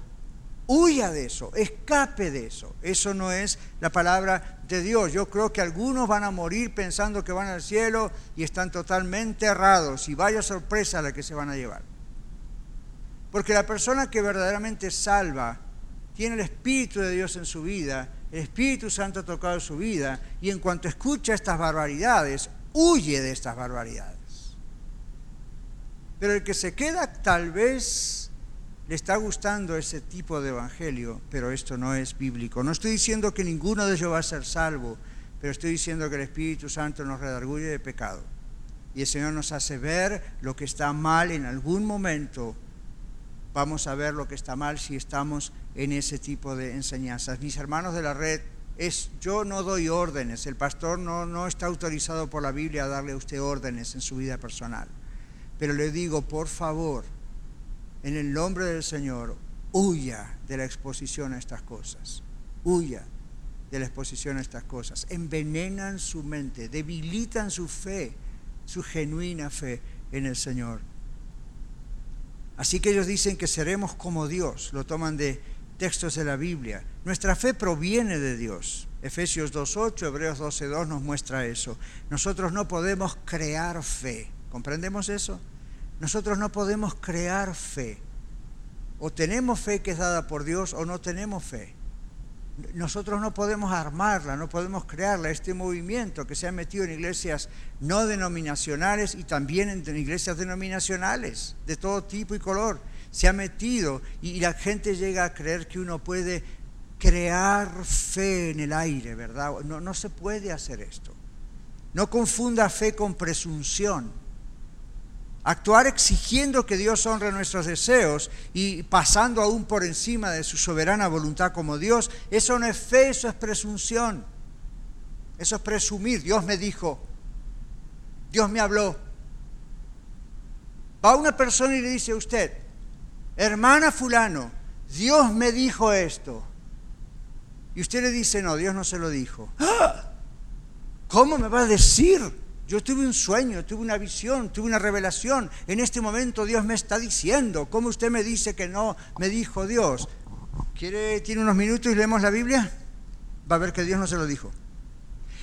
Huya de eso, escape de eso. Eso no es la palabra de Dios. Yo creo que algunos van a morir pensando que van al cielo y están totalmente errados y vaya sorpresa la que se van a llevar. Porque la persona que verdaderamente salva tiene el Espíritu de Dios en su vida, el Espíritu Santo ha tocado su vida y en cuanto escucha estas barbaridades, huye de estas barbaridades. Pero el que se queda tal vez le está gustando ese tipo de evangelio, pero esto no es bíblico. No estoy diciendo que ninguno de ellos va a ser salvo, pero estoy diciendo que el Espíritu Santo nos redarguye de pecado. Y el Señor nos hace ver lo que está mal en algún momento. Vamos a ver lo que está mal si estamos en ese tipo de enseñanzas. Mis hermanos de la red, es, yo no doy órdenes. El pastor no, no está autorizado por la Biblia a darle a usted órdenes en su vida personal. Pero le digo, por favor, en el nombre del Señor, huya de la exposición a estas cosas. Huya de la exposición a estas cosas. Envenenan su mente, debilitan su fe, su genuina fe en el Señor. Así que ellos dicen que seremos como Dios, lo toman de textos de la Biblia. Nuestra fe proviene de Dios. Efesios 2.8, Hebreos 12.2 nos muestra eso. Nosotros no podemos crear fe. ¿Comprendemos eso? Nosotros no podemos crear fe. O tenemos fe que es dada por Dios o no tenemos fe. Nosotros no podemos armarla, no podemos crearla. Este movimiento que se ha metido en iglesias no denominacionales y también en iglesias denominacionales de todo tipo y color, se ha metido y la gente llega a creer que uno puede crear fe en el aire, ¿verdad? No, no se puede hacer esto. No confunda fe con presunción. Actuar exigiendo que Dios honre nuestros deseos y pasando aún por encima de su soberana voluntad como Dios, eso no es fe, eso es presunción. Eso es presumir. Dios me dijo. Dios me habló. Va una persona y le dice a usted, hermana fulano, Dios me dijo esto. Y usted le dice, no, Dios no se lo dijo. ¡Ah! ¿Cómo me va a decir? Yo tuve un sueño, tuve una visión, tuve una revelación. En este momento Dios me está diciendo. ¿Cómo usted me dice que no me dijo Dios? ¿Quiere, tiene unos minutos y leemos la Biblia? Va a ver que Dios no se lo dijo.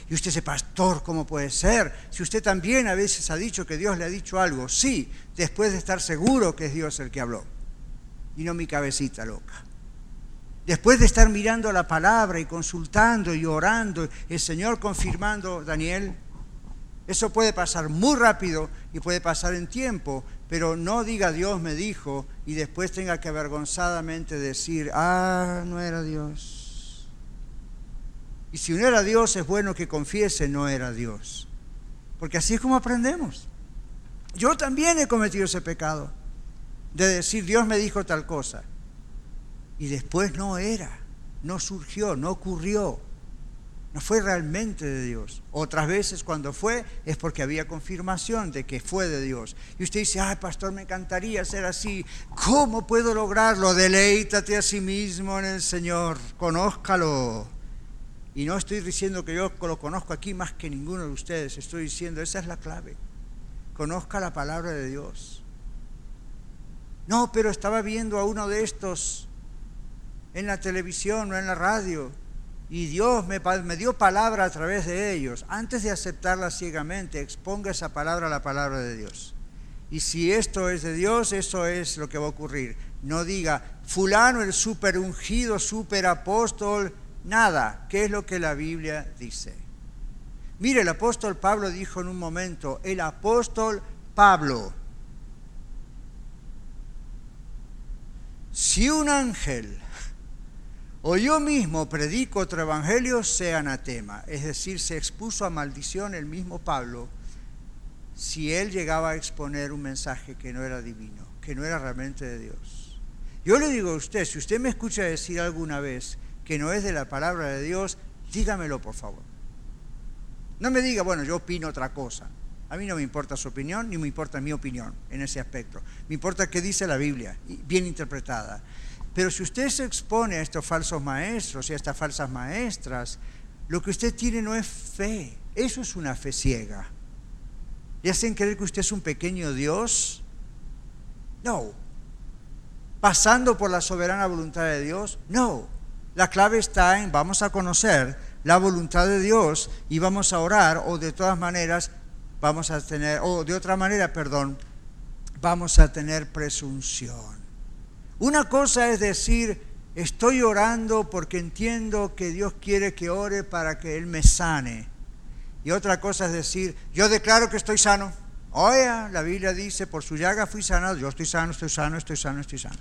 Y usted dice, pastor, ¿cómo puede ser? Si usted también a veces ha dicho que Dios le ha dicho algo, sí, después de estar seguro que es Dios el que habló, y no mi cabecita loca. Después de estar mirando la palabra y consultando y orando, el Señor confirmando, Daniel, eso puede pasar muy rápido y puede pasar en tiempo, pero no diga Dios me dijo y después tenga que avergonzadamente decir, ah, no era Dios. Y si no era Dios, es bueno que confiese no era Dios. Porque así es como aprendemos. Yo también he cometido ese pecado de decir, Dios me dijo tal cosa. Y después no era, no surgió, no ocurrió. No fue realmente de Dios. Otras veces cuando fue es porque había confirmación de que fue de Dios. Y usted dice, ay pastor, me encantaría ser así. ¿Cómo puedo lograrlo? Deleítate a sí mismo en el Señor. Conózcalo. Y no estoy diciendo que yo lo conozco aquí más que ninguno de ustedes, estoy diciendo, esa es la clave. Conozca la palabra de Dios. No, pero estaba viendo a uno de estos en la televisión o en la radio y Dios me, dio palabra a través de ellos. Antes de aceptarla ciegamente, exponga esa palabra a la palabra de Dios. Y si esto es de Dios, eso es lo que va a ocurrir. No diga, fulano el super ungido, super apóstol, nada. ¿Qué es lo que la Biblia dice? Mire, el apóstol Pablo dijo en un momento, el apóstol Pablo, si un ángel o yo mismo predico otro evangelio, sea anatema. Es decir, se expuso a maldición el mismo Pablo si él llegaba a exponer un mensaje que no era divino, que no era realmente de Dios. Yo le digo a usted, si usted me escucha decir alguna vez que no es de la palabra de Dios, dígamelo por favor. No me diga, bueno, yo opino otra cosa. A mí no me importa su opinión, ni me importa mi opinión en ese aspecto. Me importa qué dice la Biblia, bien interpretada. Pero si usted se expone a estos falsos maestros y a estas falsas maestras, lo que usted tiene no es fe, eso es una fe ciega. ¿Le hacen creer que usted es un pequeño Dios? No. ¿Pasando por la soberana voluntad de Dios? No. La clave está en vamos a conocer la voluntad de Dios y vamos a orar o de todas maneras vamos a tener, o de otra manera, perdón, vamos a tener presunción. Una cosa es decir, estoy orando porque entiendo que Dios quiere que ore para que Él me sane. Y otra cosa es decir, yo declaro que estoy sano. Oye, la Biblia dice, por su llaga fui sanado, yo estoy sano, estoy sano, estoy sano, estoy sano.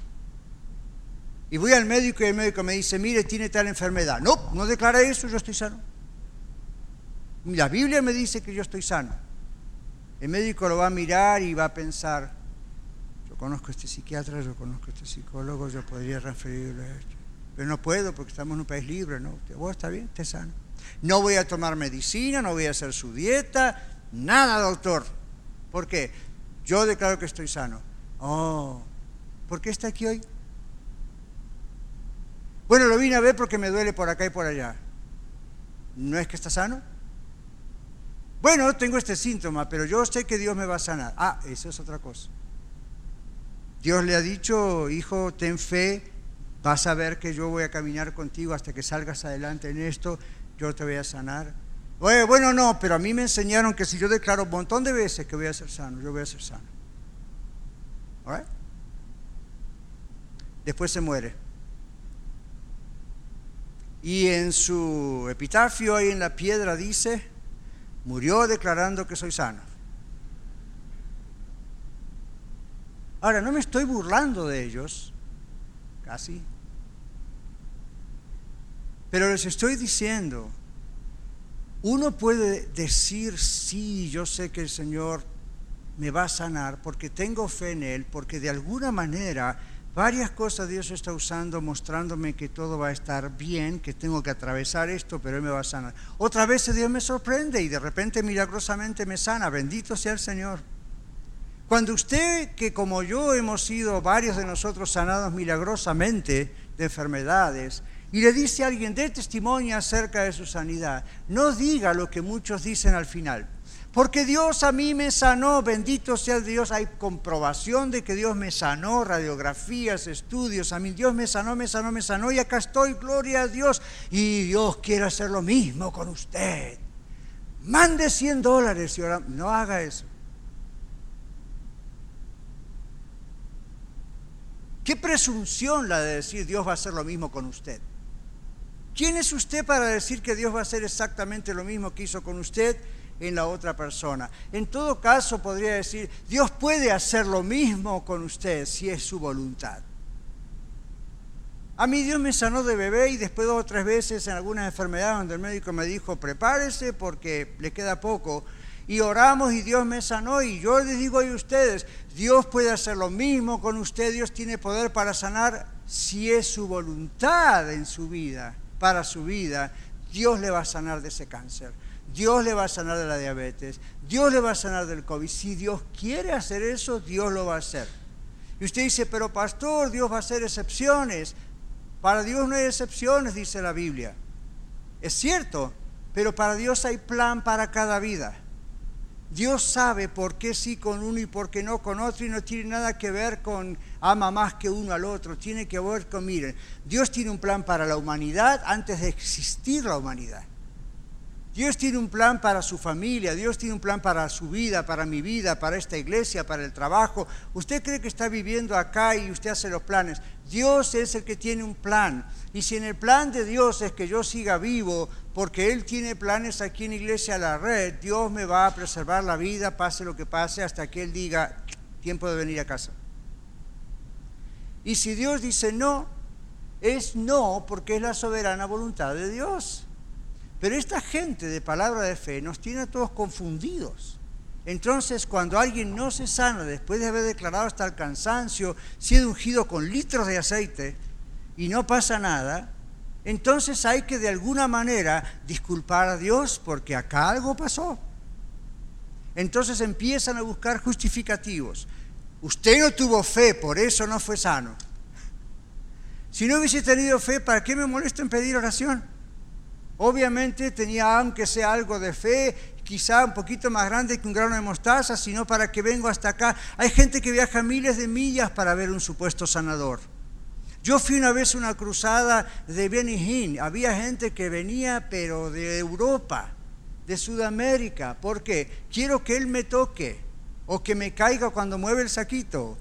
Y voy al médico y el médico me dice, mire, tiene tal enfermedad. No, no declara eso, yo estoy sano. La Biblia me dice que yo estoy sano. El médico lo va a mirar y va a pensar, yo conozco a este psiquiatra, yo conozco a este psicólogo, yo podría referirle a esto. Pero no puedo porque estamos en un país libre, ¿no? Vos está bien, esté sano. No voy a tomar medicina, no voy a hacer su dieta, nada, doctor. ¿Por qué? Yo declaro que estoy sano. Oh, ¿por qué está aquí hoy? Bueno, lo vine a ver porque me duele por acá y por allá. ¿No es que está sano? Bueno, tengo este síntoma, pero yo sé que Dios me va a sanar. Ah, eso es otra cosa. Dios le ha dicho, hijo, ten fe, vas a ver que yo voy a caminar contigo hasta que salgas adelante en esto, yo te voy a sanar. bueno, no, pero a mí me enseñaron que si yo declaro un montón de veces que voy a ser sano, yo voy a ser sano. Después se muere. Y en su epitafio ahí en la piedra dice, murió declarando que soy sano. Ahora, no me estoy burlando de ellos, casi, pero les estoy diciendo, uno puede decir, sí, yo sé que el Señor me va a sanar porque tengo fe en Él, porque de alguna manera Varias cosas Dios está usando, mostrándome que todo va a estar bien, que tengo que atravesar esto, pero Él me va a sanar. Otras veces Dios me sorprende y de repente milagrosamente me sana. Bendito sea el Señor. Cuando usted, que como yo hemos sido varios de nosotros sanados milagrosamente de enfermedades, y le dice a alguien, dé testimonio acerca de su sanidad, no diga lo que muchos dicen al final. Porque Dios a mí me sanó, bendito sea Dios, hay comprobación de que Dios me sanó, radiografías, estudios, a mí Dios me sanó, me sanó, me sanó y acá estoy, gloria a Dios. Y Dios quiere hacer lo mismo con usted. Mande 100 dólares y ahora no haga eso. ¿Qué presunción la de decir Dios va a hacer lo mismo con usted? ¿Quién es usted para decir que Dios va a hacer exactamente lo mismo que hizo con usted? en la otra persona. En todo caso, podría decir, Dios puede hacer lo mismo con usted si es su voluntad. A mí Dios me sanó de bebé y después dos o tres veces en algunas enfermedades donde el médico me dijo, prepárese porque le queda poco. Y oramos y Dios me sanó y yo les digo a ustedes, Dios puede hacer lo mismo con usted, Dios tiene poder para sanar si es su voluntad en su vida, para su vida, Dios le va a sanar de ese cáncer. Dios le va a sanar de la diabetes, Dios le va a sanar del COVID. Si Dios quiere hacer eso, Dios lo va a hacer. Y usted dice, pero pastor, Dios va a hacer excepciones. Para Dios no hay excepciones, dice la Biblia. Es cierto, pero para Dios hay plan para cada vida. Dios sabe por qué sí con uno y por qué no con otro y no tiene nada que ver con ama más que uno al otro, tiene que ver con, miren, Dios tiene un plan para la humanidad antes de existir la humanidad. Dios tiene un plan para su familia, Dios tiene un plan para su vida, para mi vida, para esta iglesia, para el trabajo. Usted cree que está viviendo acá y usted hace los planes. Dios es el que tiene un plan. Y si en el plan de Dios es que yo siga vivo, porque Él tiene planes aquí en Iglesia La Red, Dios me va a preservar la vida, pase lo que pase, hasta que Él diga, tiempo de venir a casa. Y si Dios dice no, es no porque es la soberana voluntad de Dios. Pero esta gente de palabra de fe nos tiene a todos confundidos. Entonces, cuando alguien no se sana después de haber declarado hasta el cansancio, sido ungido con litros de aceite y no pasa nada, entonces hay que de alguna manera disculpar a Dios porque acá algo pasó. Entonces empiezan a buscar justificativos. Usted no tuvo fe, por eso no fue sano. Si no hubiese tenido fe, ¿para qué me molesto en pedir oración? Obviamente tenía aunque sea algo de fe, quizá un poquito más grande que un grano de mostaza, sino para que vengo hasta acá. Hay gente que viaja miles de millas para ver un supuesto sanador. Yo fui una vez a una cruzada de Benny Había gente que venía, pero de Europa, de Sudamérica. ¿Por qué? Quiero que él me toque o que me caiga cuando mueve el saquito.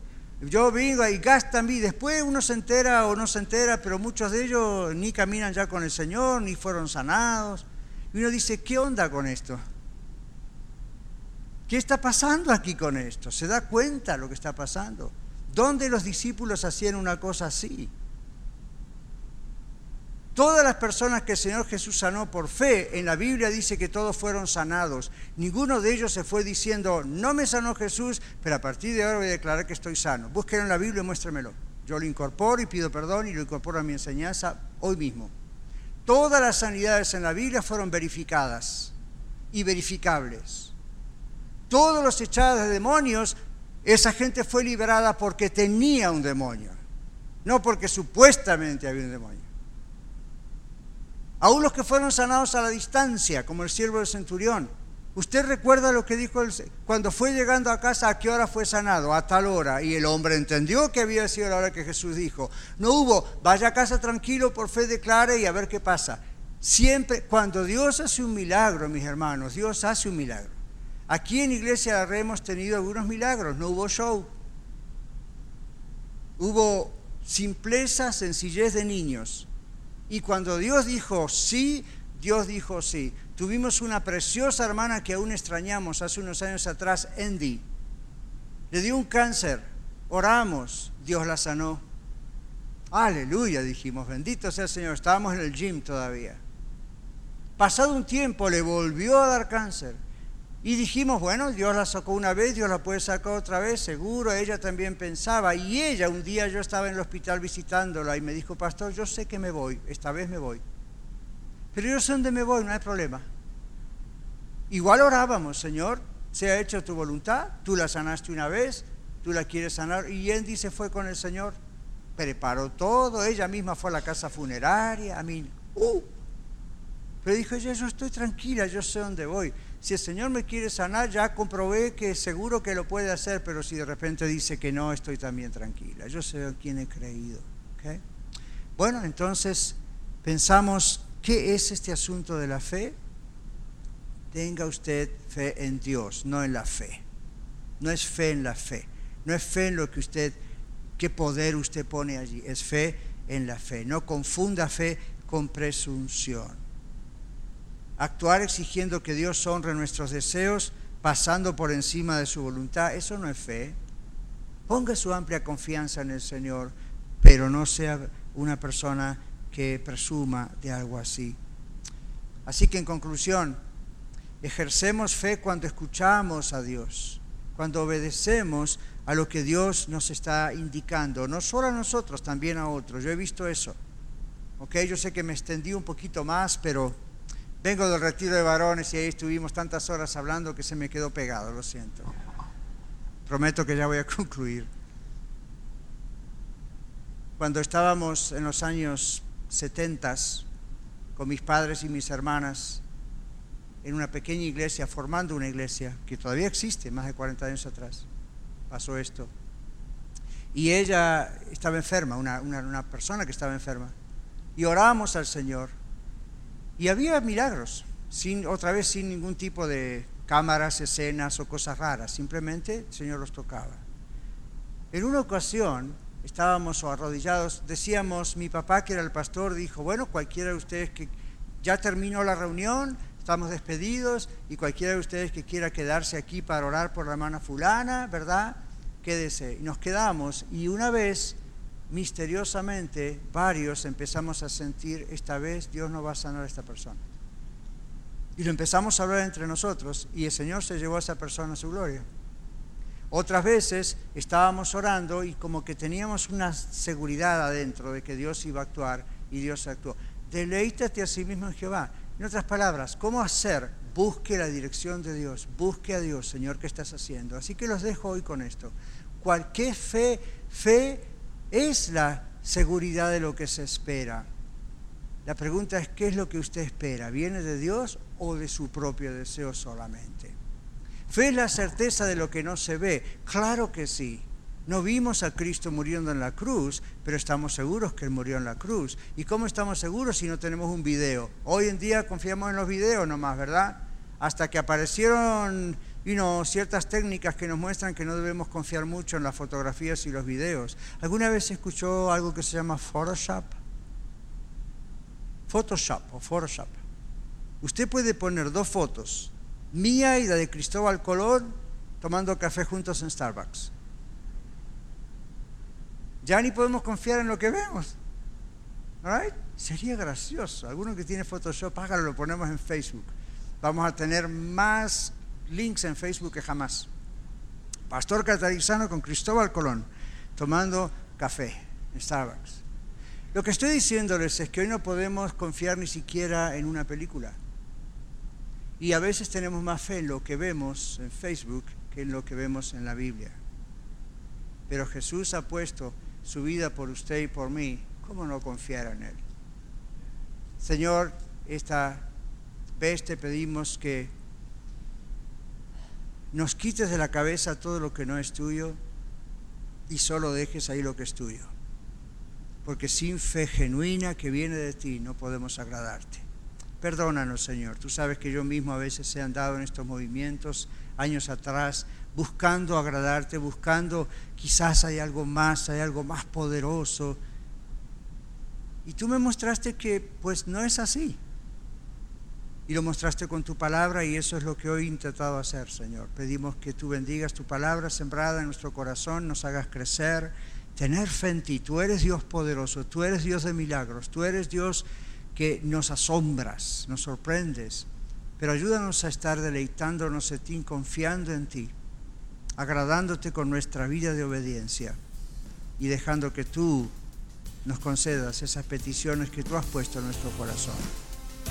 Yo vengo y gastan mí. Después uno se entera o no se entera, pero muchos de ellos ni caminan ya con el Señor, ni fueron sanados. Y uno dice, ¿qué onda con esto? ¿Qué está pasando aquí con esto? ¿Se da cuenta lo que está pasando? ¿Dónde los discípulos hacían una cosa así? Todas las personas que el Señor Jesús sanó por fe, en la Biblia dice que todos fueron sanados. Ninguno de ellos se fue diciendo, no me sanó Jesús, pero a partir de ahora voy a declarar que estoy sano. Búsquenlo en la Biblia y muéstremelo. Yo lo incorporo y pido perdón y lo incorporo a mi enseñanza hoy mismo. Todas las sanidades en la Biblia fueron verificadas y verificables. Todos los echados de demonios, esa gente fue liberada porque tenía un demonio, no porque supuestamente había un demonio. Aún los que fueron sanados a la distancia, como el siervo del centurión. ¿Usted recuerda lo que dijo cuando fue llegando a casa? ¿A qué hora fue sanado? A tal hora. Y el hombre entendió que había sido la hora que Jesús dijo. No hubo, vaya a casa tranquilo, por fe declare y a ver qué pasa. Siempre, cuando Dios hace un milagro, mis hermanos, Dios hace un milagro. Aquí en Iglesia de hemos tenido algunos milagros, no hubo show. Hubo simpleza, sencillez de niños y cuando Dios dijo sí, Dios dijo sí. Tuvimos una preciosa hermana que aún extrañamos hace unos años atrás, Andy. Le dio un cáncer. Oramos, Dios la sanó. Aleluya, dijimos, bendito sea el Señor. Estábamos en el gym todavía. Pasado un tiempo le volvió a dar cáncer. Y dijimos, bueno, Dios la sacó una vez, Dios la puede sacar otra vez, seguro, ella también pensaba. Y ella, un día yo estaba en el hospital visitándola y me dijo, pastor, yo sé que me voy, esta vez me voy. Pero yo sé dónde me voy, no hay problema. Igual orábamos, Señor, se ha hecho tu voluntad, tú la sanaste una vez, tú la quieres sanar. Y Andy se fue con el Señor, preparó todo, ella misma fue a la casa funeraria, a mí, uh. Pero dijo, yo estoy tranquila, yo sé dónde voy. Si el Señor me quiere sanar, ya comprobé que seguro que lo puede hacer, pero si de repente dice que no, estoy también tranquila. Yo sé a quién he creído. Bueno, entonces pensamos, ¿qué es este asunto de la fe? Tenga usted fe en Dios, no en la fe. No es fe en la fe. No es fe en lo que usted, qué poder usted pone allí. Es fe en la fe. No confunda fe con presunción actuar exigiendo que Dios honre nuestros deseos, pasando por encima de su voluntad, eso no es fe. Ponga su amplia confianza en el Señor, pero no sea una persona que presuma de algo así. Así que en conclusión, ejercemos fe cuando escuchamos a Dios, cuando obedecemos a lo que Dios nos está indicando, no solo a nosotros, también a otros. Yo he visto eso. Ok, yo sé que me extendí un poquito más, pero Vengo del retiro de varones y ahí estuvimos tantas horas hablando que se me quedó pegado, lo siento. Prometo que ya voy a concluir. Cuando estábamos en los años 70 con mis padres y mis hermanas en una pequeña iglesia, formando una iglesia que todavía existe, más de 40 años atrás, pasó esto. Y ella estaba enferma, una, una persona que estaba enferma. Y oramos al Señor y había milagros, otra vez sin ningún tipo de cámaras, escenas o cosas raras, simplemente el Señor los tocaba. En una ocasión estábamos arrodillados, decíamos, mi papá que era el pastor dijo, bueno, cualquiera de ustedes que ya terminó la reunión, estamos despedidos y cualquiera de ustedes que quiera quedarse aquí para orar por la hermana fulana, ¿verdad? Quédese. Y nos quedamos y una vez misteriosamente varios empezamos a sentir, esta vez Dios no va a sanar a esta persona. Y lo empezamos a hablar entre nosotros y el Señor se llevó a esa persona a su gloria. Otras veces estábamos orando y como que teníamos una seguridad adentro de que Dios iba a actuar y Dios actuó. Deleítate a sí mismo en Jehová. En otras palabras, ¿cómo hacer? Busque la dirección de Dios, busque a Dios, Señor, ¿qué estás haciendo? Así que los dejo hoy con esto. Cualquier fe, fe es la seguridad de lo que se espera. La pregunta es, ¿qué es lo que usted espera? ¿Viene de Dios o de su propio deseo solamente? ¿Fe es la certeza de lo que no se ve? Claro que sí. No vimos a Cristo muriendo en la cruz, pero estamos seguros que Él murió en la cruz. ¿Y cómo estamos seguros si no tenemos un video? Hoy en día confiamos en los videos nomás, ¿verdad? Hasta que aparecieron y no, ciertas técnicas que nos muestran que no debemos confiar mucho en las fotografías y los videos. ¿Alguna vez escuchó algo que se llama Photoshop? Photoshop o Photoshop. Usted puede poner dos fotos, mía y la de Cristóbal Colón, tomando café juntos en Starbucks. Ya ni podemos confiar en lo que vemos. Right? Sería gracioso. Alguno que tiene Photoshop, hágalo, lo ponemos en Facebook. Vamos a tener más links en Facebook que jamás. Pastor Catarizano con Cristóbal Colón, tomando café en Starbucks. Lo que estoy diciéndoles es que hoy no podemos confiar ni siquiera en una película. Y a veces tenemos más fe en lo que vemos en Facebook que en lo que vemos en la Biblia. Pero Jesús ha puesto su vida por usted y por mí. ¿Cómo no confiar en Él? Señor, esta vez te pedimos que nos quites de la cabeza todo lo que no es tuyo y solo dejes ahí lo que es tuyo. Porque sin fe genuina que viene de ti no podemos agradarte. Perdónanos, Señor. Tú sabes que yo mismo a veces he andado en estos movimientos años atrás buscando agradarte, buscando quizás hay algo más, hay algo más poderoso. Y tú me mostraste que pues no es así y lo mostraste con tu palabra y eso es lo que hoy he intentado hacer, Señor. Pedimos que tú bendigas tu palabra sembrada en nuestro corazón, nos hagas crecer, tener fe en ti. Tú eres Dios poderoso, tú eres Dios de milagros, tú eres Dios que nos asombras, nos sorprendes. pero ayúdanos a estar deleitándonos en ti, confiando en ti, agradándote con nuestra vida de obediencia y dejando que tú nos concedas esas peticiones que tú has puesto en nuestro corazón.